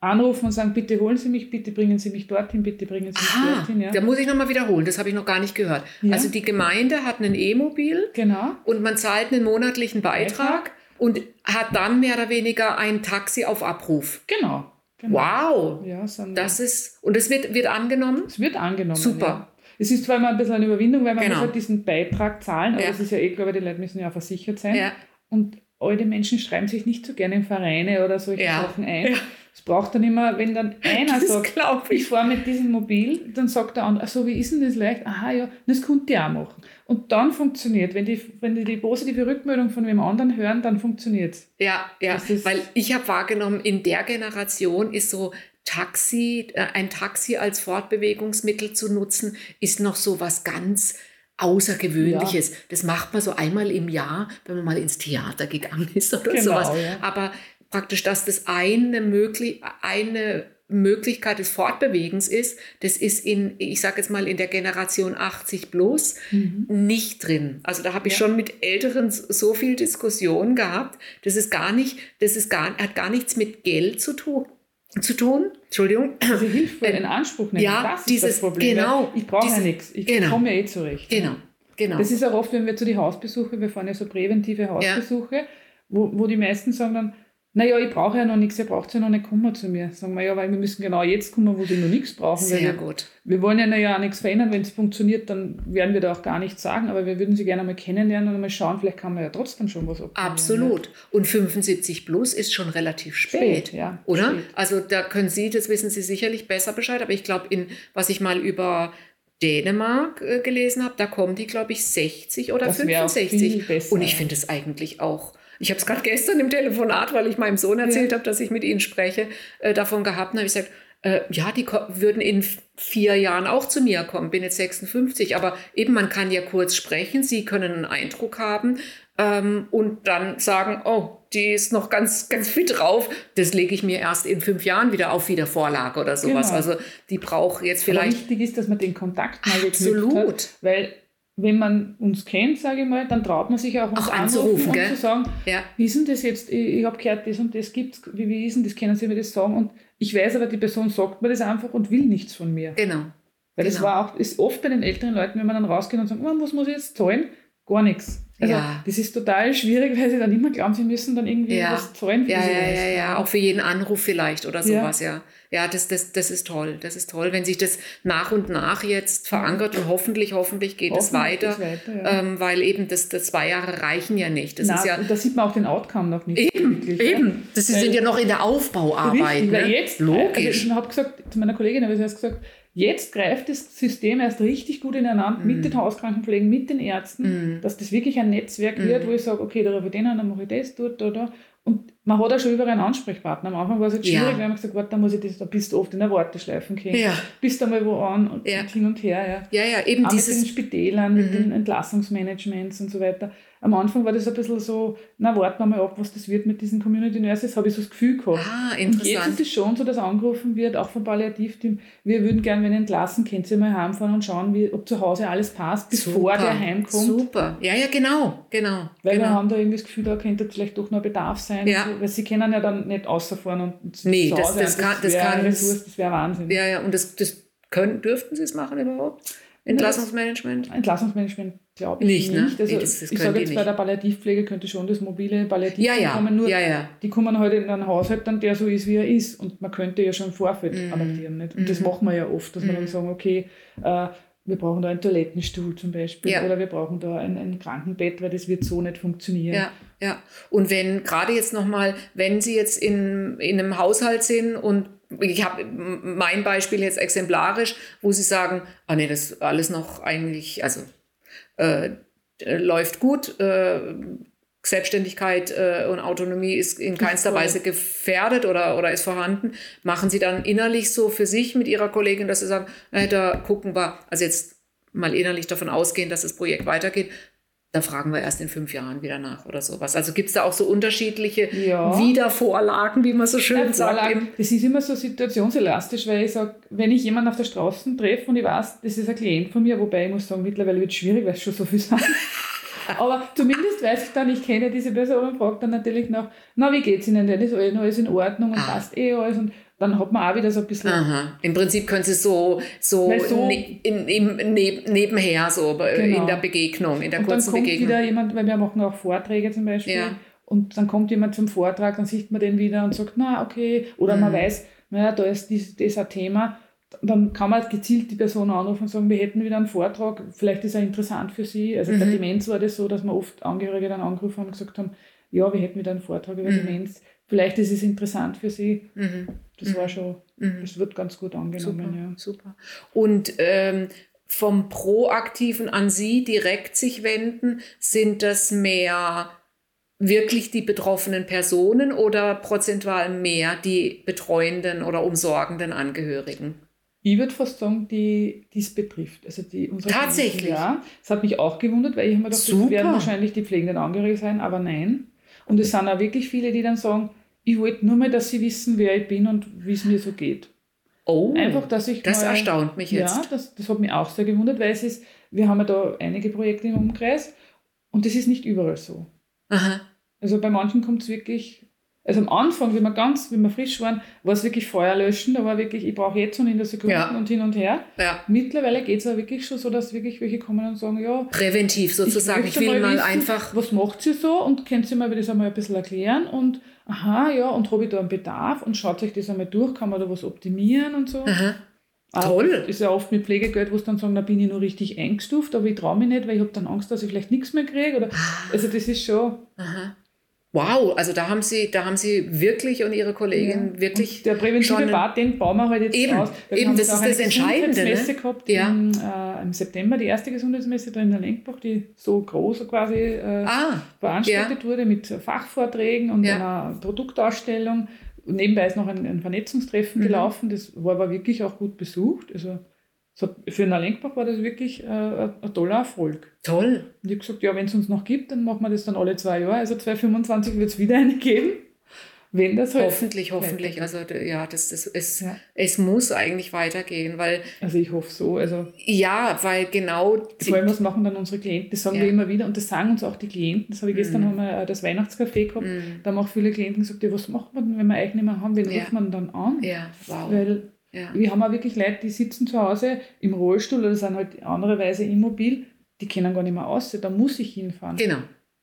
Speaker 3: anrufen und sagen, bitte holen Sie mich, bitte bringen Sie mich dorthin, bitte bringen Sie mich
Speaker 1: Aha,
Speaker 3: dorthin. Ja.
Speaker 1: Da muss ich nochmal wiederholen, das habe ich noch gar nicht gehört.
Speaker 3: Ja.
Speaker 1: Also die Gemeinde hat einen E-Mobil
Speaker 3: Genau.
Speaker 1: und man zahlt einen monatlichen Beitrag,
Speaker 3: Beitrag.
Speaker 1: und hat dann mehr oder weniger ein Taxi auf Abruf.
Speaker 3: Genau. genau.
Speaker 1: Wow!
Speaker 3: Ja,
Speaker 1: Das ist, und es wird, wird angenommen?
Speaker 3: es wird angenommen.
Speaker 1: Super.
Speaker 3: Ja. Es ist zwar immer ein bisschen eine Überwindung, weil man
Speaker 1: Genau.
Speaker 3: muss halt diesen Beitrag zahlen, aber das ist ja eh, glaube ich, die Leute müssen ja versichert sein. Und alte Menschen schreiben sich nicht so gerne in Vereine oder solche. Sachen ein.
Speaker 1: Ja.
Speaker 3: Es braucht dann immer, wenn dann einer
Speaker 1: Das
Speaker 3: sagt, ich
Speaker 1: ich.
Speaker 3: fahre mit diesem Mobil, dann sagt der andere, ach so, wie ist denn das leicht? Aha, ja, das könnte ich auch machen. Und dann funktioniert, wenn die, wenn die die positive Rückmeldung von wem anderen hören, dann funktioniert es.
Speaker 1: Ja, ja, weil ich habe wahrgenommen, in der Generation ist so Taxi, äh, ein Taxi als Fortbewegungsmittel zu nutzen, ist noch so was ganz Außergewöhnliches. Das macht man so einmal im Jahr, wenn man mal ins Theater gegangen ist oder
Speaker 3: Genau,
Speaker 1: sowas.
Speaker 3: ja.
Speaker 1: Aber praktisch, dass das eine, möglich eine Möglichkeit des Fortbewegens ist, das ist in, ich sage jetzt mal, in der Generation 80 plus nicht drin. Also da habe ich
Speaker 3: Ja.
Speaker 1: schon mit Älteren so viel Diskussion gehabt. Das ist gar nicht, das ist gar, hat gar nichts mit Geld zu tun. Zu tun, Entschuldigung.
Speaker 3: Diese Hilfe
Speaker 1: Ähm,
Speaker 3: in Anspruch nehmen,
Speaker 1: ja,
Speaker 3: das ist
Speaker 1: dieses-
Speaker 3: das Problem.
Speaker 1: genau,
Speaker 3: ich brauche ja nichts, ich
Speaker 1: genau.
Speaker 3: komme ja eh zurecht.
Speaker 1: Genau, genau.
Speaker 3: Das ist auch oft, wenn wir zu den Hausbesuche, wir fahren ja so präventive Hausbesuche, wo, wo die meisten sagen dann, naja, ich brauche ja noch nichts, ihr braucht ja noch nicht kommen zu mir. Sagen wir, ja, weil wir müssen genau jetzt kommen, wo sie noch nichts brauchen.
Speaker 1: Sehr
Speaker 3: wir,
Speaker 1: gut.
Speaker 3: wir wollen ja, na ja auch nichts verändern, wenn es funktioniert, dann werden wir da auch gar nichts sagen, aber wir würden sie gerne mal kennenlernen und mal schauen, vielleicht kann man ja trotzdem schon was optimieren.
Speaker 1: Absolut. Und 75 plus ist schon relativ spät.
Speaker 3: Spät, ja,
Speaker 1: Oder?
Speaker 3: spät.
Speaker 1: Also da können Sie, das wissen Sie sicherlich besser Bescheid, aber ich glaube, in was ich mal über Dänemark äh, gelesen habe, da kommen die, glaube ich, 60 oder
Speaker 3: Das wär auch
Speaker 1: 65.
Speaker 3: viel besser,
Speaker 1: Und ich finde es eigentlich auch. Ich habe es gerade gestern im Telefonat, weil ich meinem Sohn erzählt
Speaker 3: Ja.
Speaker 1: habe, dass ich mit Ihnen spreche, äh, davon gehabt. Und habe ich gesagt, äh, ja, die würden in vier Jahren auch zu mir kommen. Bin jetzt 56, aber eben man kann ja kurz sprechen. Sie können einen Eindruck haben ähm, und dann sagen, oh, die ist noch ganz, ganz fit drauf. Das lege ich mir erst in fünf Jahren wieder auf wieder Vorlage oder sowas.
Speaker 3: Genau.
Speaker 1: Also die braucht jetzt
Speaker 3: Aber
Speaker 1: vielleicht
Speaker 3: wichtig ist, dass man den Kontakt mal
Speaker 1: Absolut.
Speaker 3: hat, weil wenn man uns kennt, sage ich mal, dann traut man sich auch uns
Speaker 1: Auch anzurufen,
Speaker 3: und zu sagen,
Speaker 1: ja,
Speaker 3: wie ist denn das jetzt, ich, ich habe gehört, das und das gibt's, wie, wie ist denn das, können Sie mir das sagen? Und ich weiß aber, die Person sagt mir das einfach und will nichts von mir.
Speaker 1: genau.
Speaker 3: Weil das
Speaker 1: genau.
Speaker 3: war auch, ist oft bei den älteren Leuten, wenn man dann rausgeht und sagt, "Oh, was muss ich jetzt zahlen? Gar nichts. Also
Speaker 1: Ja.
Speaker 3: das ist total schwierig, weil sie dann immer glauben, sie müssen dann irgendwie
Speaker 1: Ja.
Speaker 3: was zahlen für
Speaker 1: Ja, ja, ja, ja, auch für jeden Anruf vielleicht oder sowas, ja. Ja, das, das, das ist toll. Das ist toll, wenn sich das nach und nach jetzt verankert und hoffentlich, hoffentlich geht es weiter.
Speaker 3: weiter, ja.
Speaker 1: ähm, weil eben das, das zwei Jahre reichen ja nicht. Das
Speaker 3: Nein,
Speaker 1: ist ja
Speaker 3: und da sieht man auch den Outcome noch nicht.
Speaker 1: eben,
Speaker 3: wirklich, ja.
Speaker 1: eben. Das
Speaker 3: Weil-
Speaker 1: sind ja noch in der Aufbauarbeit.
Speaker 3: Richtig,
Speaker 1: Ne?
Speaker 3: jetzt, Also
Speaker 1: Logisch.
Speaker 3: ich habe gesagt, zu meiner Kollegin habe ich erst gesagt, jetzt greift das System erst richtig gut ineinander
Speaker 1: Mhm.
Speaker 3: mit den Hauskrankenpflegen, mit den Ärzten, dass das wirklich ein Netzwerk
Speaker 1: Mhm.
Speaker 3: wird, wo ich sage, okay, da rufe ich den an, dann mache ich das, dort, da, da. Und man hat auch schon überall einen Ansprechpartner. Am Anfang war es jetzt
Speaker 1: Ja.
Speaker 3: schwierig, weil man gesagt warte, da muss ich das, da bist du oft in der Warteschleife gehen.
Speaker 1: Ja.
Speaker 3: Bist du mal wo an und
Speaker 1: Ja.
Speaker 3: hin und her, ja.
Speaker 1: Ja, ja, eben
Speaker 3: Auch mit den
Speaker 1: dieses.
Speaker 3: Spitälern, mit
Speaker 1: Mhm.
Speaker 3: den Entlassungsmanagements und so weiter. Am Anfang war das ein bisschen so, na, warten wir mal ab, was das wird mit diesen Community Nurses, habe ich so das Gefühl gehabt.
Speaker 1: Ah,
Speaker 3: Und jetzt
Speaker 1: interessant.
Speaker 3: ist es schon so, dass angerufen wird, auch vom Palliativteam, wir würden gerne, wenn ihr entlassen, könnt ihr mal heimfahren und schauen, wie, ob zu Hause alles passt, bevor der heimkommt.
Speaker 1: Super. Ja, ja, genau, genau.
Speaker 3: Weil
Speaker 1: genau.
Speaker 3: wir haben da irgendwie das Gefühl, da könnte vielleicht doch noch Bedarf sein.
Speaker 1: Ja.
Speaker 3: Weil sie können ja dann nicht außerfahren und
Speaker 1: Nee,
Speaker 3: zu
Speaker 1: das-
Speaker 3: Hause
Speaker 1: das kann- das
Speaker 3: wäre
Speaker 1: kann-
Speaker 3: Ressource, das wäre Wahnsinn.
Speaker 1: Ja, ja, und das, das können, dürften Sie es machen überhaupt? Entlassungsmanagement?
Speaker 3: Entlassungsmanagement glaube ich
Speaker 1: Nicht,
Speaker 3: nicht.
Speaker 1: ne?
Speaker 3: Also
Speaker 1: das- das
Speaker 3: ich sage jetzt bei der Palliativpflege könnte schon das mobile Palliativ
Speaker 1: Ja, ja,
Speaker 3: kommen, nur
Speaker 1: ja, ja.
Speaker 3: die kommen halt in einen Haushalt dann, der so ist, wie er ist. Und man könnte ja schon im Vorfeld
Speaker 1: Mhm.
Speaker 3: adaptieren. Nicht? Und das
Speaker 1: Mhm.
Speaker 3: machen wir ja oft, dass wir dann
Speaker 1: Mhm.
Speaker 3: sagen, okay, äh, wir brauchen da einen Toilettenstuhl zum Beispiel
Speaker 1: Ja.
Speaker 3: oder wir brauchen da ein, ein Krankenbett, weil das wird so nicht funktionieren.
Speaker 1: Ja, ja. Und wenn gerade jetzt nochmal, wenn Sie jetzt in, in einem Haushalt sind und ich habe mein Beispiel jetzt exemplarisch, wo Sie sagen, ah nee, das ist alles noch eigentlich, also äh, läuft gut, äh, Selbstständigkeit äh, und Autonomie ist in keinster. Weise gefährdet oder, oder ist vorhanden, machen Sie dann innerlich so für sich mit Ihrer Kollegin, dass Sie sagen, äh, da gucken wir, also jetzt mal innerlich davon ausgehen, dass das Projekt weitergeht, da fragen wir erst in fünf Jahren wieder nach oder sowas. Also gibt es da auch so unterschiedliche
Speaker 3: Ja.
Speaker 1: Wiedervorlagen, wie man so schön
Speaker 3: Ja,
Speaker 1: sagt.
Speaker 3: Das ist immer so situationselastisch, weil ich sage, wenn ich jemanden auf der Straße treffe und ich weiß, das ist ein Klient von mir, wobei ich muss sagen, mittlerweile wird es schwierig, weil es schon so viel sind. Aber zumindest weiß ich dann, ich kenne diese Person und frage dann natürlich nach, na, wie geht's Ihnen denn? Ist alles in Ordnung und ah. passt eh alles? Und dann hat man auch wieder so ein bisschen.
Speaker 1: Aha. Im Prinzip können Sie so, so, so ne, im, im, neb, nebenher, so genau. in der Begegnung, in der
Speaker 3: und
Speaker 1: kurzen
Speaker 3: dann kommt
Speaker 1: Begegnung.
Speaker 3: wieder jemand, weil wir machen auch Vorträge zum Beispiel. Ja. Und dann kommt jemand zum Vortrag, dann sieht man den wieder und sagt, na, okay. Oder mhm. man weiß, naja, da ist dies, das ein Thema. Dann kann man gezielt die Person anrufen und sagen, wir hätten wieder einen Vortrag, vielleicht ist er interessant für Sie. Also mhm. bei Demenz war das so, dass wir oft Angehörige dann angerufen haben und gesagt haben, ja, wir hätten wieder einen Vortrag über mhm. Demenz. Vielleicht ist es interessant für Sie. Mhm. Das war mhm. schon, mhm. das wird ganz gut angenommen.
Speaker 1: Super.
Speaker 3: Ja.
Speaker 1: super. Und ähm, vom Proaktiven an Sie direkt sich wenden, sind das mehr wirklich die betroffenen Personen oder prozentual mehr die betreuenden oder umsorgenden Angehörigen?
Speaker 3: Ich würde fast sagen, die es betrifft. Also die,
Speaker 1: unsere Tatsächlich?
Speaker 3: Kinder, ja. Das hat mich auch gewundert, weil ich immer gedacht, das werden wahrscheinlich die pflegenden Angehörigen sein, aber nein. Und es sind auch wirklich viele, die dann sagen, ich wollte nur mal, dass sie wissen, wer ich bin und wie es mir so geht.
Speaker 1: Oh, Einfach, dass ich das mal, erstaunt mich jetzt.
Speaker 3: Ja, das, das hat mich auch sehr gewundert, weil es ist, wir haben ja da einige Projekte im Umkreis und das ist nicht überall so. Aha. Also bei manchen kommt es wirklich, also am Anfang, wie wir ganz, wie wir frisch waren, war es wirklich Feuer löschen, da war wirklich, ich brauche jetzt und in der Sekunde ja. und hin und her. Ja. Mittlerweile geht es auch wirklich schon so, dass wirklich welche kommen und sagen, ja.
Speaker 1: Präventiv sozusagen, ich, ich will mal, wissen, einfach.
Speaker 3: Was macht sie so und könnt sie mir das einmal ein bisschen erklären und aha, ja, und habe ich da einen Bedarf und schaut euch das einmal durch, kann man da was optimieren und so. Aha.
Speaker 1: Toll.
Speaker 3: Das ist ja oft mit Pflegegeld, wo sie dann sagen, da bin ich nur richtig eingestuft, aber ich traue mich nicht, weil ich habe dann Angst, dass ich vielleicht nichts mehr kriege. Oder, ah. also das ist schon. Aha.
Speaker 1: Wow, also da haben Sie, da haben Sie wirklich und Ihre Kollegin ja. wirklich. Und
Speaker 3: der präventive Part, den bauen wir halt jetzt
Speaker 1: eben,
Speaker 3: aus.
Speaker 1: eben, das ist das Entscheidende.
Speaker 3: Ne? gehabt ja. im, äh, im September, die erste Gesundheitsmesse da in der Lenkbach, die so groß quasi äh, ah, veranstaltet ja. wurde mit Fachvorträgen und einer Produktausstellung. Und nebenbei ist noch ein, ein Vernetzungstreffen mhm. gelaufen, das war aber wirklich auch gut besucht. Also für einen Lenkbach war das wirklich äh, ein toller Erfolg.
Speaker 1: Toll.
Speaker 3: Und ich habe gesagt, ja, wenn es uns noch gibt, dann machen wir das dann alle zwei Jahre. Also 2025 wird es wieder eine geben. Wenn das
Speaker 1: halt hoffentlich, hoffentlich. Also ja, das, das ist, ja. es muss eigentlich weitergehen, weil.
Speaker 3: Also ich hoffe so. Also
Speaker 1: ja, weil genau.
Speaker 3: Vor allem, was machen dann unsere Klienten? Das sagen ja. wir immer wieder und das sagen uns auch die Klienten. Das habe ich gestern mm. haben wir äh, das Weihnachtscafé gehabt. Mm. Da haben auch viele Klienten gesagt, ja, was macht man denn, wenn wir euch nicht mehr haben? Wen ja. ruft man dann an?
Speaker 1: Ja, wow.
Speaker 3: Weil ja. Wir haben auch wirklich Leute, die sitzen zu Hause im Rollstuhl oder sind halt andererweise immobil, die können gar nicht mehr aus, da muss ich hinfahren.
Speaker 1: Genau.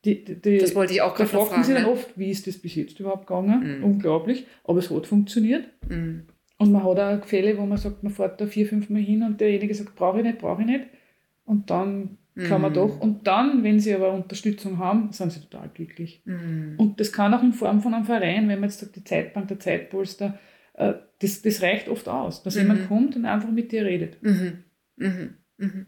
Speaker 1: Die, die, die, das wollte ich auch gerade fragen.
Speaker 3: Da fragen sie dann ne? oft, wie ist das bis jetzt überhaupt gegangen? Mhm. Unglaublich, aber es hat funktioniert. Mhm. Und man hat auch Fälle, wo man sagt, man fährt da vier, fünf Mal hin und derjenige sagt, brauche ich nicht, brauche ich nicht. Und dann kann man mhm. doch. Und dann, wenn sie aber Unterstützung haben, sind sie total glücklich. Mhm. Und das kann auch in Form von einem Verein, wenn man jetzt sagt, die Zeitbank, der Zeitpolster, äh, das, das reicht oft aus, dass mhm. jemand kommt und einfach mit dir redet.
Speaker 1: Mhm. Mhm. mhm.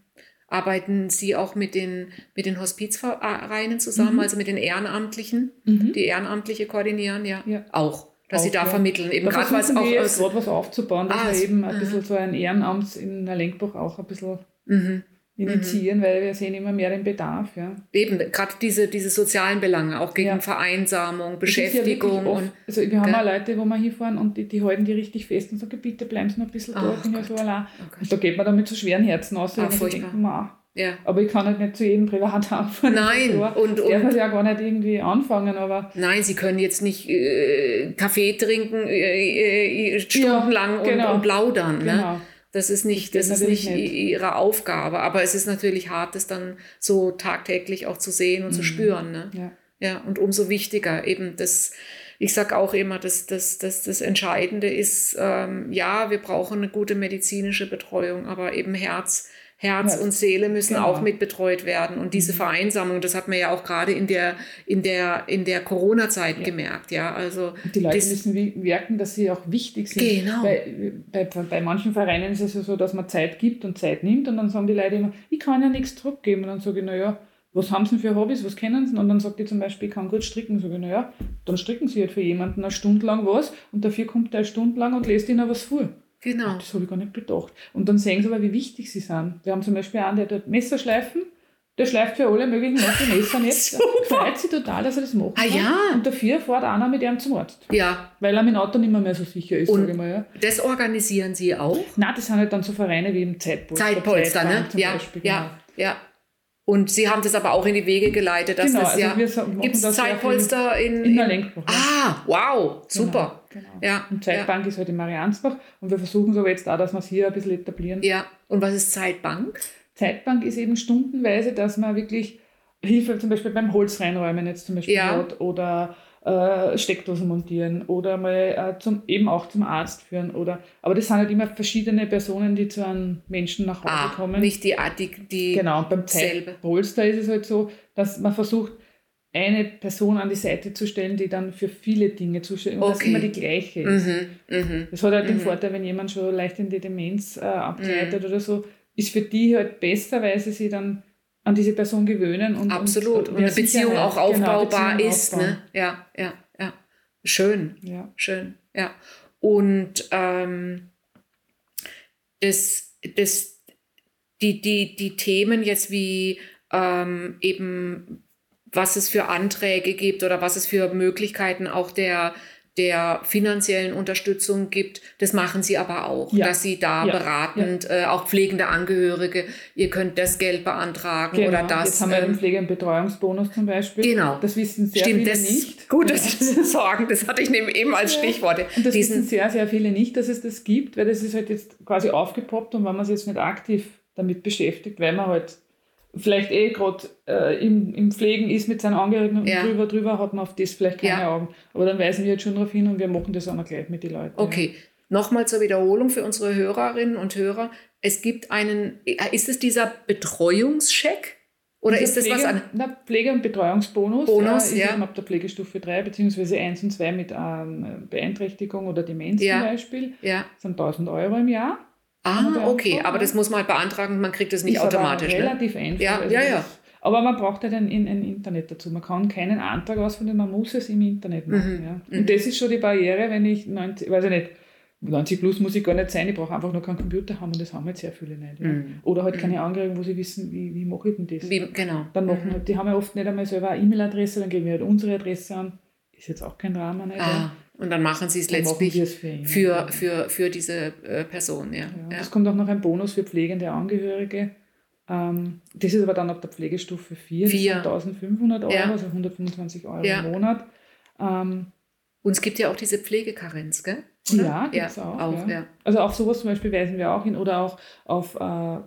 Speaker 1: Arbeiten Sie auch mit den, mit den Hospizvereinen zusammen, mhm. also mit den Ehrenamtlichen, mhm. die Ehrenamtliche koordinieren? Ja, ja. auch. Dass auch, Sie da ja. vermitteln, eben gerade was
Speaker 3: auch. Gerade was aufzubauen, dass ah, wir eben ein bisschen so ein Ehrenamt in der Lenkbuch auch ein bisschen initiieren, mhm. weil wir sehen immer mehr den Bedarf. Ja.
Speaker 1: Eben, gerade diese, diese sozialen Belange, auch gegen ja. Vereinsamung, Beschäftigung. Ja und,
Speaker 3: also wir haben auch Leute, wo wir hinfahren und die, die halten die richtig fest und sagen, bitte bleiben Sie noch ein bisschen da, ich bin ja so allein. Oh und da geht man dann mit so schweren Herzen aus,
Speaker 1: ah, und denken,
Speaker 3: ja. Aber ich kann halt nicht zu jedem privat anfangen.
Speaker 1: Nein.
Speaker 3: So. Und, und darf man ja gar nicht irgendwie anfangen. Aber
Speaker 1: Nein, Sie können jetzt nicht äh, Kaffee trinken äh, äh, stundenlang ja, genau. und, und, plaudern. Ne? Genau. Ne? Das ist nicht, das, ist nicht, nicht, ihre Aufgabe, aber es ist natürlich hart, das dann so tagtäglich auch zu sehen und mhm. zu spüren. Ne? Ja. ja, und umso wichtiger eben das, ich sage auch immer, dass, dass, dass das Entscheidende ist, ähm, ja, wir brauchen eine gute medizinische Betreuung, aber eben Herz, Herz ja, und Seele müssen genau. auch mit betreut werden. Und diese mhm. Vereinsamung, das hat man ja auch gerade in der, in der, in der Corona-Zeit ja. gemerkt. Ja, also
Speaker 3: die Leute müssen merken, dass sie auch wichtig sind.
Speaker 1: Genau.
Speaker 3: Bei, bei, bei manchen Vereinen ist es ja so, dass man Zeit gibt und Zeit nimmt und dann sagen die Leute immer, ich kann ja nichts zurückgeben. Und dann sage ich, naja, was haben sie denn für Hobbys, was kennen sie? Und dann sagt die zum Beispiel, ich kann gut stricken. Sag ich, naja, dann stricken sie halt für jemanden eine Stunde lang was und dafür kommt der eine Stunde lang und lässt ihnen was vor.
Speaker 1: Genau.
Speaker 3: Das habe ich gar nicht bedacht. Und dann sehen sie aber, wie wichtig sie sind. Wir haben zum Beispiel einen, der dort Messer schleifen. Der schleift für alle möglichen Leute Messer nicht. Freut sich total, dass er das macht.
Speaker 1: Ah, ja.
Speaker 3: Und dafür fährt einer mit ihm zum Arzt.
Speaker 1: Ja.
Speaker 3: Weil er mit dem Auto nicht mehr, mehr so sicher ist, sage ich mal. Ja.
Speaker 1: Das organisieren Sie auch?
Speaker 3: Nein, das sind halt dann so Vereine wie im Zeitpolster.
Speaker 1: Zeitpolster, ne? Ja, Beispiel, ja, genau. ja. Und Sie haben das aber auch in die Wege geleitet, dass
Speaker 3: genau,
Speaker 1: das ja.
Speaker 3: Also
Speaker 1: Gibt es Zeitpolster in,
Speaker 3: in der Lenkbach?
Speaker 1: Ah, wow, super.
Speaker 3: Genau, genau. Ja, und Zeitbank ja. ist halt in Mariansbach und wir versuchen es aber jetzt auch, dass wir es hier ein bisschen etablieren.
Speaker 1: Ja, und was ist Zeitbank?
Speaker 3: Zeitbank ist eben stundenweise, dass man wirklich Hilfe zum Beispiel beim Holz reinräumen jetzt zum Beispiel ja. hat oder äh, Steckdosen montieren oder mal äh, zum, eben auch zum Arzt führen. Oder, aber das sind halt immer verschiedene Personen, die zu einem Menschen nach Hause ah, kommen.
Speaker 1: Nicht die, die, die
Speaker 3: Genau, beim Zeitpolster ist es halt so, dass man versucht, eine Person an die Seite zu stellen, die dann für viele Dinge zuständig ist und okay. das immer die gleiche ist. Mhm, mh, das hat halt mhm. den Vorteil, wenn jemand schon leicht in die Demenz äh, abgleitet mhm. oder so, ist für die halt besser, weil sie sich dann an diese Person gewöhnen und
Speaker 1: absolut und, und eine Beziehung auch genau, aufbaubar genau, ist. Ne? Ja, ja, ja. Schön. Ja. Schön. Ja. Und ähm, das, das, die, die, die Themen jetzt wie ähm, eben, was es für Anträge gibt oder was es für Möglichkeiten auch der der finanziellen Unterstützung gibt. Das machen sie aber auch, ja. dass sie da ja. beratend, ja. Äh, auch pflegende Angehörige, ihr könnt das Geld beantragen genau. oder das.
Speaker 3: Jetzt haben wir ähm, den Pflege- und Betreuungsbonus zum Beispiel.
Speaker 1: Genau.
Speaker 3: Das wissen sehr
Speaker 1: Stimmt,
Speaker 3: viele
Speaker 1: das,
Speaker 3: nicht.
Speaker 1: Gut, dass Sie das sagen, das hatte ich eben als Stichworte.
Speaker 3: Und das Diesen, wissen sehr, sehr viele nicht, dass es das gibt, weil das ist halt jetzt quasi aufgepoppt und wenn man sich jetzt nicht aktiv damit beschäftigt, weil man halt vielleicht eh gerade äh, im, im Pflegen ist mit seinen Angehörigen ja. drüber, drüber hat man auf das vielleicht keine ja. Augen. Aber dann weisen wir jetzt schon darauf hin und wir machen das auch noch gleich mit den Leuten.
Speaker 1: Okay. Ja. Nochmal zur Wiederholung für unsere Hörerinnen und Hörer. Es gibt einen, ist es dieser Betreuungscheck? Oder Dieser ist das
Speaker 3: Pflege,
Speaker 1: was an?
Speaker 3: Na, Pflege- und Betreuungsbonus.
Speaker 1: Bonus, ja.
Speaker 3: Ist ab der Pflegestufe 3 bzw. 1 und 2 mit ähm, Beeinträchtigung oder Demenz ja. zum Beispiel.
Speaker 1: Ja.
Speaker 3: Das sind 1000 Euro im Jahr.
Speaker 1: Ah, okay, aber das muss man halt beantragen, man kriegt das nicht ist automatisch.
Speaker 3: Aber ne? relativ ne? einfach.
Speaker 1: Ja, also ja, ja.
Speaker 3: aber man braucht halt ein, ein, Internet dazu. Man kann keinen Antrag ausfüllen, man muss es im Internet machen. Mhm. Ja. Und mhm. das ist schon die Barriere, wenn ich 90, weiß ich nicht, 90 plus muss ich gar nicht sein, ich brauche einfach nur keinen Computer haben und das haben halt sehr viele nicht. Ja. Mhm. Oder halt keine mhm. Angehörigen, wo sie wissen, wie, wie mache ich denn das?
Speaker 1: Wie, genau.
Speaker 3: Dann machen mhm. halt, die haben ja oft nicht einmal selber eine E-Mail-Adresse, dann geben wir halt unsere Adresse an. Ist jetzt auch kein Drama. Nicht,
Speaker 1: ah. Ja. Und dann machen sie es letztlich für, ihn, für, für, für diese äh, Person. Ja.
Speaker 3: Ja, Es kommt auch noch ein Bonus für pflegende Angehörige. Ähm, das ist aber dann ab der Pflegestufe 4, 4. 1500 Euro, ja. also 125 Euro ja. im Monat. Ähm,
Speaker 1: und es gibt ja auch diese Pflegekarenz, gell?
Speaker 3: Oder? Ja, gibt es auch. auch ja. Also auf sowas zum Beispiel weisen wir auch hin oder auch auf, äh, äh,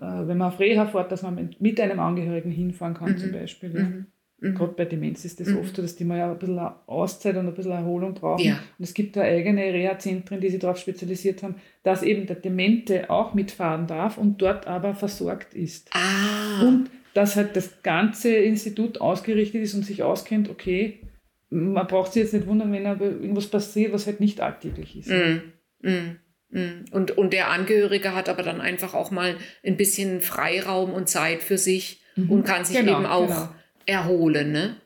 Speaker 3: wenn man auf Reha fährt, dass man mit einem Angehörigen hinfahren kann mhm. zum Beispiel. Mhm. Mhm. Gerade bei Demenz ist das mhm. oft so, dass die mal ja ein bisschen Auszeit und ein bisschen Erholung brauchen. Ja. Und es gibt da eigene Reha-Zentren, die sich darauf spezialisiert haben, dass eben der Demente auch mitfahren darf und dort aber versorgt ist.
Speaker 1: Ah.
Speaker 3: Und dass halt das ganze Institut ausgerichtet ist und sich auskennt, okay, man braucht sich jetzt nicht wundern, wenn aber irgendwas passiert, was halt nicht alltäglich ist.
Speaker 1: Mm, mm, mm. Und, und der Angehörige hat aber dann einfach auch mal ein bisschen Freiraum und Zeit für sich mhm. und kann sich genau, eben auch genau erholen. Ne?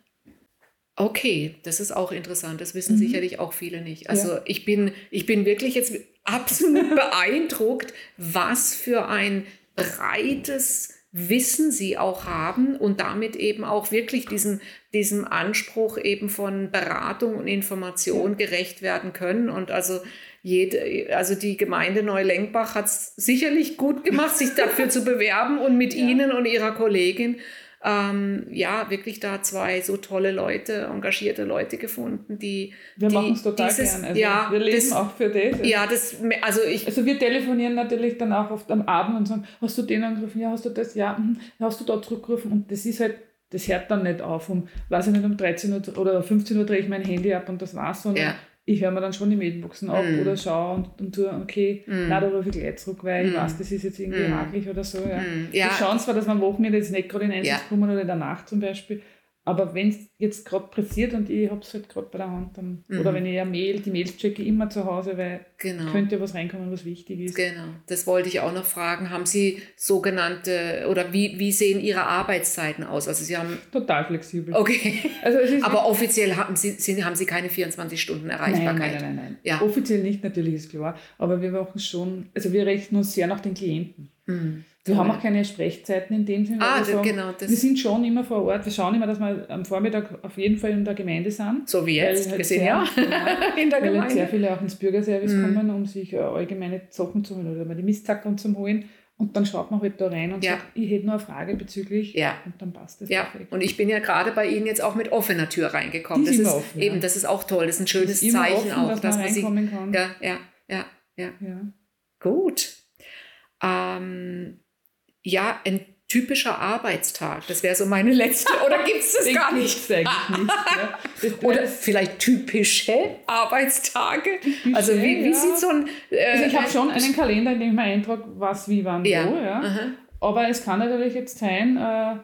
Speaker 1: Okay, das ist auch interessant. Das wissen mhm. sicherlich auch viele nicht. Also ja. ich, bin, ich bin wirklich jetzt absolut beeindruckt, was für ein breites Wissen sie auch haben und damit eben auch wirklich diesem, diesem Anspruch eben von Beratung und Information gerecht werden können. Und also jede, also die Gemeinde Neulenkbach hat es sicherlich gut gemacht, sich dafür zu bewerben und mit ja. Ihnen und Ihrer Kollegin ähm, ja, wirklich da zwei so tolle Leute, engagierte Leute gefunden, die.
Speaker 3: Wir machen es total dieses, gern. Also
Speaker 1: ja,
Speaker 3: wir leben das, auch für das.
Speaker 1: Ja, das, also ich.
Speaker 3: Also wir telefonieren natürlich dann auch oft am Abend und sagen, hast du den angerufen? Ja, hast du das? Ja, hm, hast du da zurückgerufen? Und das ist halt, das hört dann nicht auf. Um, weiß ich nicht, um 13 Uhr oder 15 Uhr drehe ich mein Handy ab und das war's, sondern ja ich höre mir dann schon die Mailboxen ab mm. oder schaue und, und tue, okay, mm. nein, da rufe ich gleich zurück, weil mm. ich weiß, das ist jetzt irgendwie mm. hakelig oder so. Ja. Mm. Ja. Wir schauen zwar, dass wir am Wochenende jetzt nicht gerade in Einsatz ja. kommen oder in der Nacht zum Beispiel, aber wenn es jetzt gerade pressiert und ich habe es halt gerade bei der Hand, dann, mhm. oder wenn ich ja Mail, die Mails checke immer zu Hause, weil genau. könnte was reinkommen, was wichtig ist.
Speaker 1: Genau, das wollte ich auch noch fragen. Haben Sie sogenannte, oder wie, wie sehen Ihre Arbeitszeiten aus? Also Sie haben...
Speaker 3: Total flexibel.
Speaker 1: Okay, also aber offiziell haben Sie, haben Sie keine 24 Stunden Erreichbarkeit?
Speaker 3: Nein, nein, nein. nein. Ja. Offiziell nicht, natürlich ist klar, aber wir machen schon, also wir rechnen uns sehr nach den Klienten. Mhm. Wir haben auch keine Sprechzeiten in dem Sinne.
Speaker 1: Ah, das, sagen, genau.
Speaker 3: Das wir sind schon immer vor Ort. Wir schauen immer, dass wir am Vormittag auf jeden Fall in der Gemeinde sind.
Speaker 1: So wie jetzt, halt gesehen, ja. Genau,
Speaker 3: in der weil Gemeinde. Halt sehr viele auch ins Bürgerservice mhm. kommen, um sich äh, allgemeine Sachen zu holen oder mal die Mistzackern zu holen. Und dann schaut man halt da rein und ja. sagt, ich hätte nur eine Frage bezüglich
Speaker 1: ja.
Speaker 3: und dann passt das
Speaker 1: ja. perfekt. Und ich bin ja gerade bei Ihnen jetzt auch mit offener Tür reingekommen.
Speaker 3: Die
Speaker 1: das ist
Speaker 3: offen,
Speaker 1: eben, das ist auch toll, das ist ein schönes Zeichen
Speaker 3: offen,
Speaker 1: auch,
Speaker 3: dass, dass man reinkommen
Speaker 1: Sie,
Speaker 3: kann.
Speaker 1: Ja, ja, ja, ja.
Speaker 3: ja.
Speaker 1: Gut. Ähm, ja, ein typischer Arbeitstag. Das wäre so meine letzte. Oder gibt es das gar nicht?
Speaker 3: eigentlich nicht.
Speaker 1: Ja. Oder vielleicht typische Arbeitstage. Typische, also wie, wie
Speaker 3: ja.
Speaker 1: sieht so ein...
Speaker 3: Äh, also ich habe schon einen Kalender, in dem ich mir eintrage, was, wie, wann,
Speaker 1: ja.
Speaker 3: wo. Ja. Aber es kann natürlich jetzt sein, äh,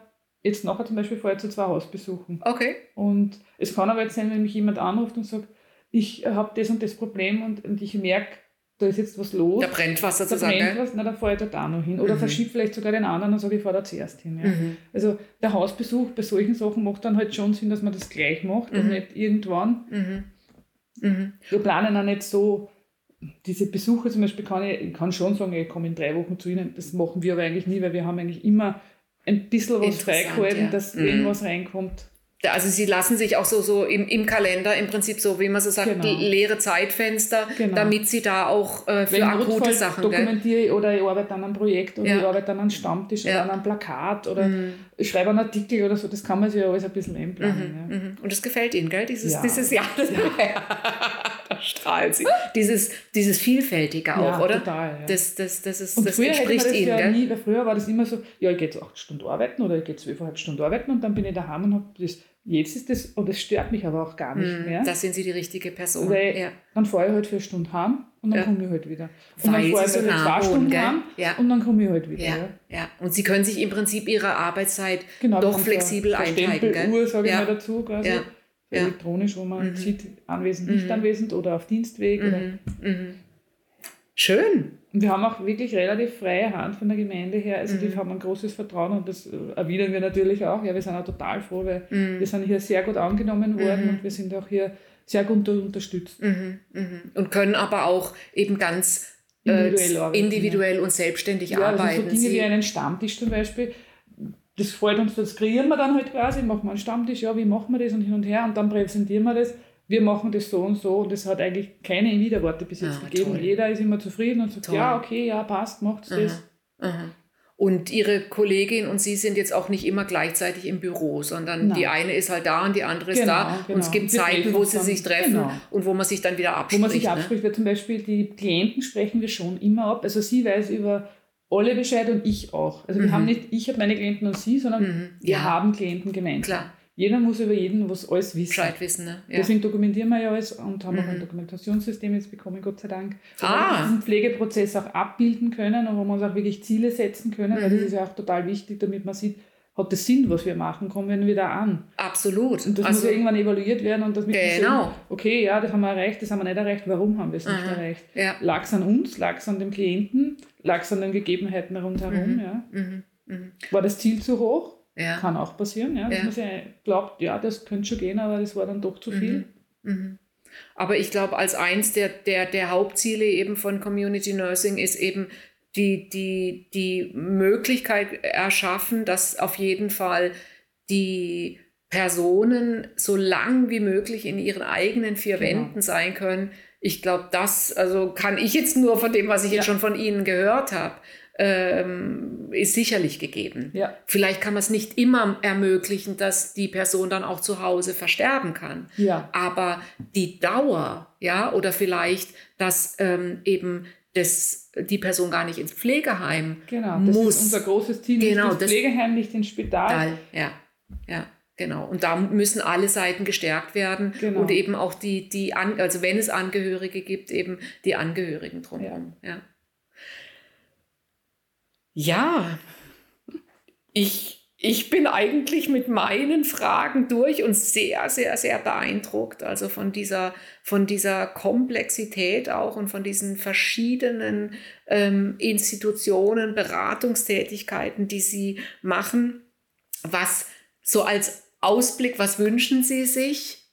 Speaker 3: jetzt nachher zum Beispiel vorher zu zwei Hausbesuchen.
Speaker 1: Okay.
Speaker 3: Und es kann aber jetzt sein, wenn mich jemand anruft und sagt, ich habe das und das Problem und, und ich merke, da ist jetzt was los.
Speaker 1: Da brennt was
Speaker 3: sozusagen. Da brennt was, na, da fahre ich da noch hin. Oder mhm. verschiebe vielleicht sogar den anderen und sage, ich fahre da zuerst hin. Ja.
Speaker 1: Mhm.
Speaker 3: Also der Hausbesuch bei solchen Sachen macht dann halt schon Sinn, dass man das gleich macht
Speaker 1: Mhm.
Speaker 3: und nicht irgendwann.
Speaker 1: Mhm. Mhm.
Speaker 3: Wir planen auch nicht so, diese Besuche zum Beispiel kann ich, ich kann schon sagen, ich komme in drei Wochen zu Ihnen. Das machen wir aber eigentlich nie, weil wir haben eigentlich immer ein bisschen was freigehalten,
Speaker 1: ja.
Speaker 3: dass
Speaker 1: Mhm.
Speaker 3: irgendwas reinkommt.
Speaker 1: Also sie lassen sich auch so, so im, im Kalender im Prinzip so, wie man so sagt,
Speaker 3: Genau.
Speaker 1: leere Zeitfenster,
Speaker 3: Genau.
Speaker 1: damit sie da auch äh, für
Speaker 3: Wenn
Speaker 1: akute Sachen,
Speaker 3: dokumentiere ich oder ich arbeite an einem Projekt oder
Speaker 1: Ja.
Speaker 3: ich arbeite an einem Stammtisch
Speaker 1: Ja.
Speaker 3: oder an einem Plakat oder
Speaker 1: Mhm.
Speaker 3: ich schreibe einen Artikel oder so, das kann man sich ja alles ein bisschen einplanen.
Speaker 1: Mhm,
Speaker 3: Ja.
Speaker 1: mhm. Und das gefällt Ihnen, gell? Dieses,
Speaker 3: Ja.
Speaker 1: dieses ja, das, da strahlen Sie. Dieses, dieses Vielfältige auch, oder?
Speaker 3: total.
Speaker 1: Das, das, das, ist,
Speaker 3: Und
Speaker 1: das entspricht
Speaker 3: das
Speaker 1: Ihnen,
Speaker 3: ja
Speaker 1: gell?
Speaker 3: nie, früher war das immer so, ja, ich gehe jetzt acht Stunden arbeiten oder ich gehe zwölfeinhalb Stunden arbeiten und dann bin ich daheim und habe das, jetzt ist das, und das stört mich aber auch gar nicht
Speaker 1: Mhm,
Speaker 3: mehr.
Speaker 1: Da sind Sie die richtige Person.
Speaker 3: Weil
Speaker 1: ja.
Speaker 3: dann fahre ich halt vier Stunden heim und dann
Speaker 1: Ja.
Speaker 3: komme ich halt wieder. Und
Speaker 1: Weil
Speaker 3: dann fahre ich
Speaker 1: so
Speaker 3: halt zwei Stunden
Speaker 1: gell?
Speaker 3: heim
Speaker 1: Ja.
Speaker 3: und dann komme ich halt wieder.
Speaker 1: Ja,
Speaker 3: Ja.
Speaker 1: Und Sie können sich im Prinzip Ihre Arbeitszeit
Speaker 3: Genau,
Speaker 1: doch flexibel
Speaker 3: so, so
Speaker 1: einteilen, gell?
Speaker 3: Stempeluhr, sage ich mal dazu, quasi.
Speaker 1: Ja.
Speaker 3: Elektronisch, wo man
Speaker 1: Mhm.
Speaker 3: sieht, anwesend, nicht
Speaker 1: Mhm.
Speaker 3: anwesend oder auf Dienstweg. Oder.
Speaker 1: Mhm. Mhm. Schön.
Speaker 3: Und wir haben auch wirklich relativ freie Hand von der Gemeinde her. Also die
Speaker 1: Mhm.
Speaker 3: haben ein großes Vertrauen und das äh, erwidern wir natürlich auch. Ja, wir sind auch total froh, weil
Speaker 1: Mhm.
Speaker 3: wir sind hier sehr gut angenommen worden
Speaker 1: Mhm.
Speaker 3: und wir sind auch hier sehr gut unterstützt.
Speaker 1: Mhm. Mhm. Und können aber auch eben ganz äh,
Speaker 3: Individuell arbeiten,
Speaker 1: individuell und selbstständig
Speaker 3: Ja, also
Speaker 1: arbeiten.
Speaker 3: so Dinge
Speaker 1: Sie-
Speaker 3: wie einen Stammtisch zum Beispiel, das freut uns, das kreieren wir dann halt quasi, machen wir einen Stammtisch, ja, wie machen wir das und hin und her und dann präsentieren wir das. Wir machen das so und so und es hat eigentlich keine Widerworte bis jetzt
Speaker 1: Ah,
Speaker 3: gegeben.
Speaker 1: toll.
Speaker 3: Jeder ist immer zufrieden und sagt,
Speaker 1: Toll.
Speaker 3: ja, okay, ja, passt, macht's das.
Speaker 1: Aha. Und Ihre Kollegin und Sie sind jetzt auch nicht immer gleichzeitig im Büro, sondern
Speaker 3: Nein.
Speaker 1: die eine ist halt da und die andere ist
Speaker 3: Genau,
Speaker 1: da.
Speaker 3: genau.
Speaker 1: Und es gibt
Speaker 3: Wir
Speaker 1: Zeiten, wo sie sich treffen
Speaker 3: Genau.
Speaker 1: und wo man sich dann wieder
Speaker 3: Wo
Speaker 1: abspricht.
Speaker 3: man sich
Speaker 1: ne?
Speaker 3: abspricht, weil zum Beispiel die Klienten sprechen wir schon immer ab. Also sie weiß über alle Bescheid und ich auch. Also wir
Speaker 1: Mhm.
Speaker 3: haben nicht, ich habe meine Klienten und sie, sondern
Speaker 1: Mhm.
Speaker 3: wir
Speaker 1: Ja.
Speaker 3: haben Klienten gemeinsam.
Speaker 1: Klar,
Speaker 3: Jeder muss über jeden was alles wissen.
Speaker 1: Bescheid wissen. Ne? Ja.
Speaker 3: Deswegen dokumentieren wir ja alles und haben auch
Speaker 1: Mhm.
Speaker 3: ein Dokumentationssystem jetzt bekommen, Gott sei Dank. Wo
Speaker 1: Ah.
Speaker 3: wir diesen Pflegeprozess auch abbilden können und wo wir uns auch wirklich Ziele setzen können, weil
Speaker 1: Mhm.
Speaker 3: das ist ja auch total wichtig, damit man sieht, hat das Sinn, was wir machen, kommen wir wieder an.
Speaker 1: Absolut.
Speaker 3: Und das muss ja irgendwann evaluiert werden und das mit
Speaker 1: Genau.
Speaker 3: okay, ja, das haben wir erreicht, das haben wir nicht erreicht, warum haben wir es nicht
Speaker 1: Aha.
Speaker 3: erreicht?
Speaker 1: ja.
Speaker 3: Lag es an uns, lag es an dem Klienten, lag es an den Gegebenheiten rundherum,
Speaker 1: Mhm.
Speaker 3: ja.
Speaker 1: Mhm. Mhm.
Speaker 3: War das Ziel zu hoch?
Speaker 1: Ja.
Speaker 3: Kann auch passieren, ja. Dass
Speaker 1: Ja.
Speaker 3: man sich glaubt, ja, das könnte schon gehen, aber das war dann doch zu viel.
Speaker 1: Mhm. Mhm. Aber ich glaube, als eins der, der, der Hauptziele eben von Community Nursing ist eben die, die, die Möglichkeit erschaffen, dass auf jeden Fall die Personen so lang wie möglich in ihren eigenen vier
Speaker 3: Genau.
Speaker 1: Wänden sein können. Ich glaube, das also kann ich jetzt nur von dem, was ich jetzt
Speaker 3: Ja.
Speaker 1: schon von Ihnen gehört habe, ähm, ist sicherlich gegeben.
Speaker 3: Ja.
Speaker 1: Vielleicht kann man es nicht immer ermöglichen, dass die Person dann auch zu Hause versterben kann.
Speaker 3: Ja.
Speaker 1: Aber die Dauer, ja, oder vielleicht, dass ähm, eben das, die Person gar nicht ins Pflegeheim
Speaker 3: Genau, das
Speaker 1: muss.
Speaker 3: ist unser großes Ziel.
Speaker 1: Genau,
Speaker 3: nicht ins
Speaker 1: das-
Speaker 3: Pflegeheim, nicht ins Spital.
Speaker 1: Tal, ja, ja, genau. Und da müssen alle Seiten gestärkt werden
Speaker 3: Genau.
Speaker 1: und eben auch die, die An also wenn es Angehörige gibt, eben die Angehörigen drumherum. Ja. ja, ich, ich bin eigentlich mit meinen Fragen durch und sehr, sehr, sehr beeindruckt. Also von dieser, von dieser Komplexität auch und von diesen verschiedenen ähm, Institutionen, Beratungstätigkeiten, die Sie machen. Was so als Ausblick, was wünschen Sie sich?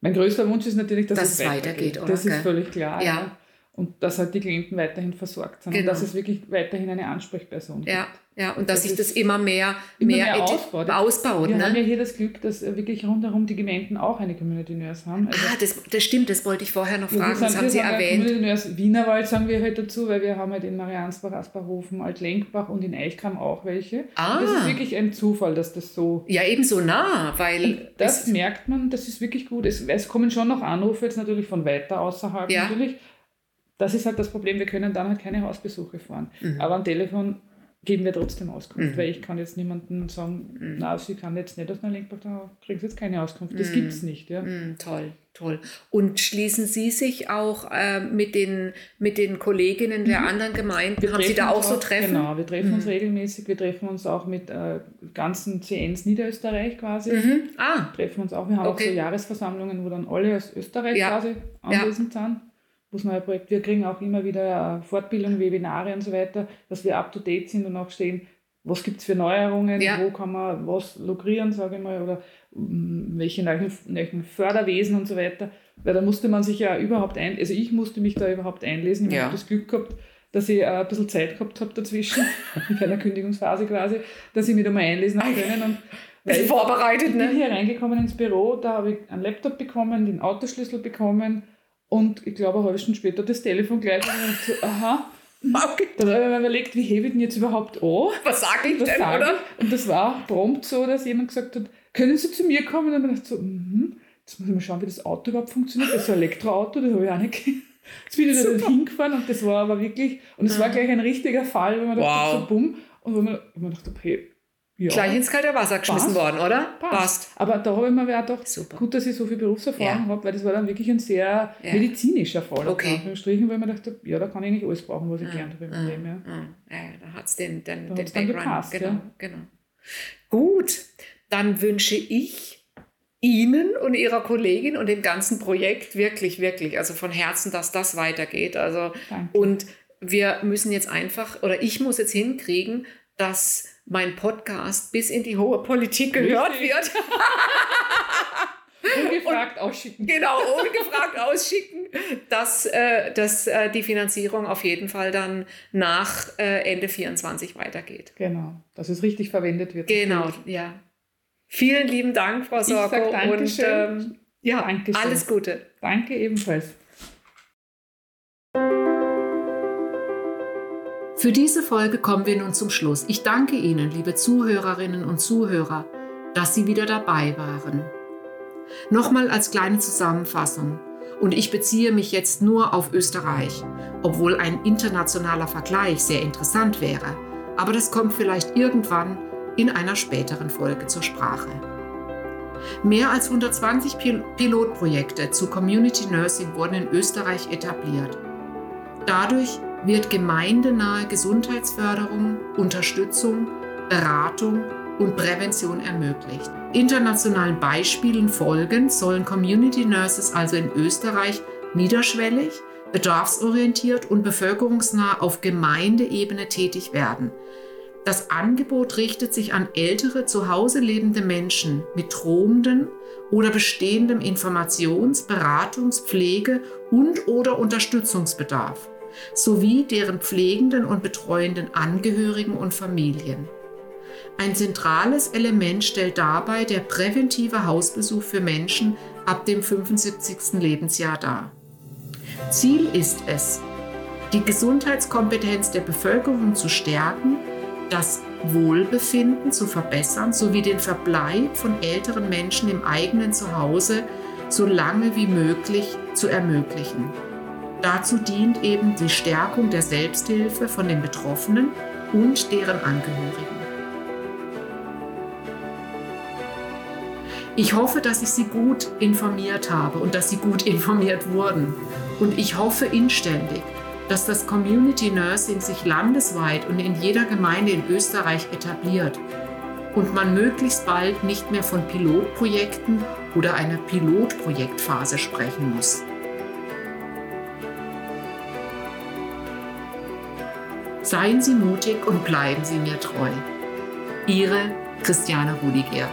Speaker 3: Mein größter Wunsch ist natürlich, dass,
Speaker 1: Dass
Speaker 3: es
Speaker 1: weitergeht, oder?
Speaker 3: Das ist völlig klar.
Speaker 1: Ja.
Speaker 3: Ja. Und dass halt die Klienten weiterhin versorgt sind genau. und dass es wirklich weiterhin eine Ansprechperson
Speaker 1: ja. gibt. Ja, und dass das sich das immer mehr, immer mehr, mehr ausbaut. ausbaut.
Speaker 3: Wir ne? haben ja hier das Glück, dass wirklich rundherum die Gemeinden auch eine Community Nurse haben.
Speaker 1: Also ah, das, das stimmt, das wollte ich vorher noch fragen, das haben Sie erwähnt.
Speaker 3: Community Nurse Wienerwald sagen wir halt dazu, weil wir haben halt in Mariansbach, Asperhofen, Altlenkbach und in Eichkram auch welche. Ah. das ist wirklich ein Zufall, dass das so...
Speaker 1: Ja, eben so nah, weil... Und
Speaker 3: das merkt man, das ist wirklich gut. Es, es kommen schon noch Anrufe, jetzt natürlich von weiter außerhalb ja. natürlich. Das ist halt das Problem, wir können dann halt keine Hausbesuche fahren. Mhm. Aber am Telefon geben wir trotzdem Auskunft, mhm. weil ich kann jetzt niemandem sagen, mhm. na, sie kann jetzt nicht aus einer Lenkbach, da kriegen sie jetzt keine Auskunft. Das mhm. gibt es nicht. Ja.
Speaker 1: Mhm, toll, toll. Und schließen Sie sich auch äh, mit, den, mit den Kolleginnen der mhm. anderen Gemeinden, wir haben Sie da auch, so Treffen?
Speaker 3: Genau, wir treffen uns mhm. regelmäßig, wir treffen uns auch mit äh, ganzen CNs Niederösterreich quasi. Ah. treffen uns auch, wir haben okay. auch so Jahresversammlungen, wo dann alle aus Österreich ja. quasi anwesend ja. sind das neue Projekt. Wir kriegen auch immer wieder äh, Fortbildungen, Webinare und so weiter, dass wir up to date sind und auch stehen, was gibt es für Neuerungen, ja. wo kann man was lukrieren, sage ich mal, oder mm, welche neuen, neuen Förderwesen und so weiter. Weil da musste man sich ja überhaupt ein, also ich musste mich da überhaupt einlesen. Ich ja. habe das Glück gehabt, dass ich äh, ein bisschen Zeit gehabt habe dazwischen, in keiner Kündigungsphase quasi, dass ich mich da mal einlesen habe können. Und
Speaker 1: weil vorbereitet,
Speaker 3: ich
Speaker 1: ne?
Speaker 3: bin hier reingekommen ins Büro, da habe ich einen Laptop bekommen, den Autoschlüssel bekommen, und ich glaube, eine halbe Stunde später das Telefon gleich. Und ich so, aha. Okay. Dann habe ich mir überlegt, wie hebe ich denn jetzt überhaupt an?
Speaker 1: Was sage ich Was denn, sag oder?
Speaker 3: Ich? Und das war prompt so, dass jemand gesagt hat, können Sie zu mir kommen? Und dann habe ich gedacht so, mhm. jetzt muss ich mal schauen, wie das Auto überhaupt funktioniert. Das ist ein Elektroauto, das habe ich auch nicht Jetzt bin ich da hingefahren und das war aber wirklich, und es war gleich ein richtiger Fall, wenn man wow. dachte, so bumm, und wenn man, wenn man dachte, hey,
Speaker 1: ja. Gleich ins kalte Wasser geschmissen Passt. worden, oder?
Speaker 3: Passt. Passt. Aber da habe ich mir gedacht, Super. gut, dass ich so viel Berufserfahrung ja. habe, weil das war dann wirklich ein sehr ja. medizinischer Fall.
Speaker 1: Okay.
Speaker 3: Strichen, weil ich mir dachte, ja, da kann ich nicht alles brauchen, was ich ah, gelernt habe im
Speaker 1: ah, Leben. Ja. Ah, ja, da hat es den, den, den Background. Gepasst, genau, genau. Gut, dann wünsche ich Ihnen und Ihrer Kollegin und dem ganzen Projekt wirklich, wirklich, also von Herzen, dass das weitergeht. Also, Danke. und wir müssen jetzt einfach, oder ich muss jetzt hinkriegen, dass mein Podcast bis in die hohe Politik gehört wird.
Speaker 3: ungefragt und, ausschicken.
Speaker 1: Genau, ungefragt ausschicken, dass, äh, dass äh, die Finanzierung auf jeden Fall dann nach äh, Ende 24 weitergeht.
Speaker 3: Genau, dass es richtig verwendet wird.
Speaker 1: Genau, ja. Vielen lieben Dank, Frau Sorko. Und ähm, ja, Dankeschön. alles Gute.
Speaker 3: Danke ebenfalls.
Speaker 1: Für diese Folge kommen wir nun zum Schluss. Ich danke Ihnen, liebe Zuhörerinnen und Zuhörer, dass Sie wieder dabei waren. Nochmal als kleine Zusammenfassung. Und ich beziehe mich jetzt nur auf Österreich, obwohl ein internationaler Vergleich sehr interessant wäre. Aber das kommt vielleicht irgendwann in einer späteren Folge zur Sprache. Mehr als 120 Pilotprojekte zu Community Nursing wurden in Österreich etabliert. Dadurch wird gemeindenahe Gesundheitsförderung, Unterstützung, Beratung und Prävention ermöglicht. Internationalen Beispielen folgend sollen Community Nurses also in Österreich niederschwellig, bedarfsorientiert und bevölkerungsnah auf Gemeindeebene tätig werden. Das Angebot richtet sich an ältere zu Hause lebende Menschen mit drohendem oder bestehendem Informations-, Beratungs-, Pflege- und/oder Unterstützungsbedarf sowie deren pflegenden und betreuenden Angehörigen und Familien. Ein zentrales Element stellt dabei der präventive Hausbesuch für Menschen ab dem 75. Lebensjahr dar. Ziel ist es, die Gesundheitskompetenz der Bevölkerung zu stärken, das Wohlbefinden zu verbessern sowie den Verbleib von älteren Menschen im eigenen Zuhause so lange wie möglich zu ermöglichen. Dazu dient eben die Stärkung der Selbsthilfe von den Betroffenen und deren Angehörigen. Ich hoffe, dass ich Sie gut informiert habe und dass Sie gut informiert wurden. Und ich hoffe inständig, dass das Community Nursing sich landesweit und in jeder Gemeinde in Österreich etabliert und man möglichst bald nicht mehr von Pilotprojekten oder einer Pilotprojektphase sprechen muss. Seien Sie mutig und bleiben Sie mir treu. Ihre Christiane Rudiger.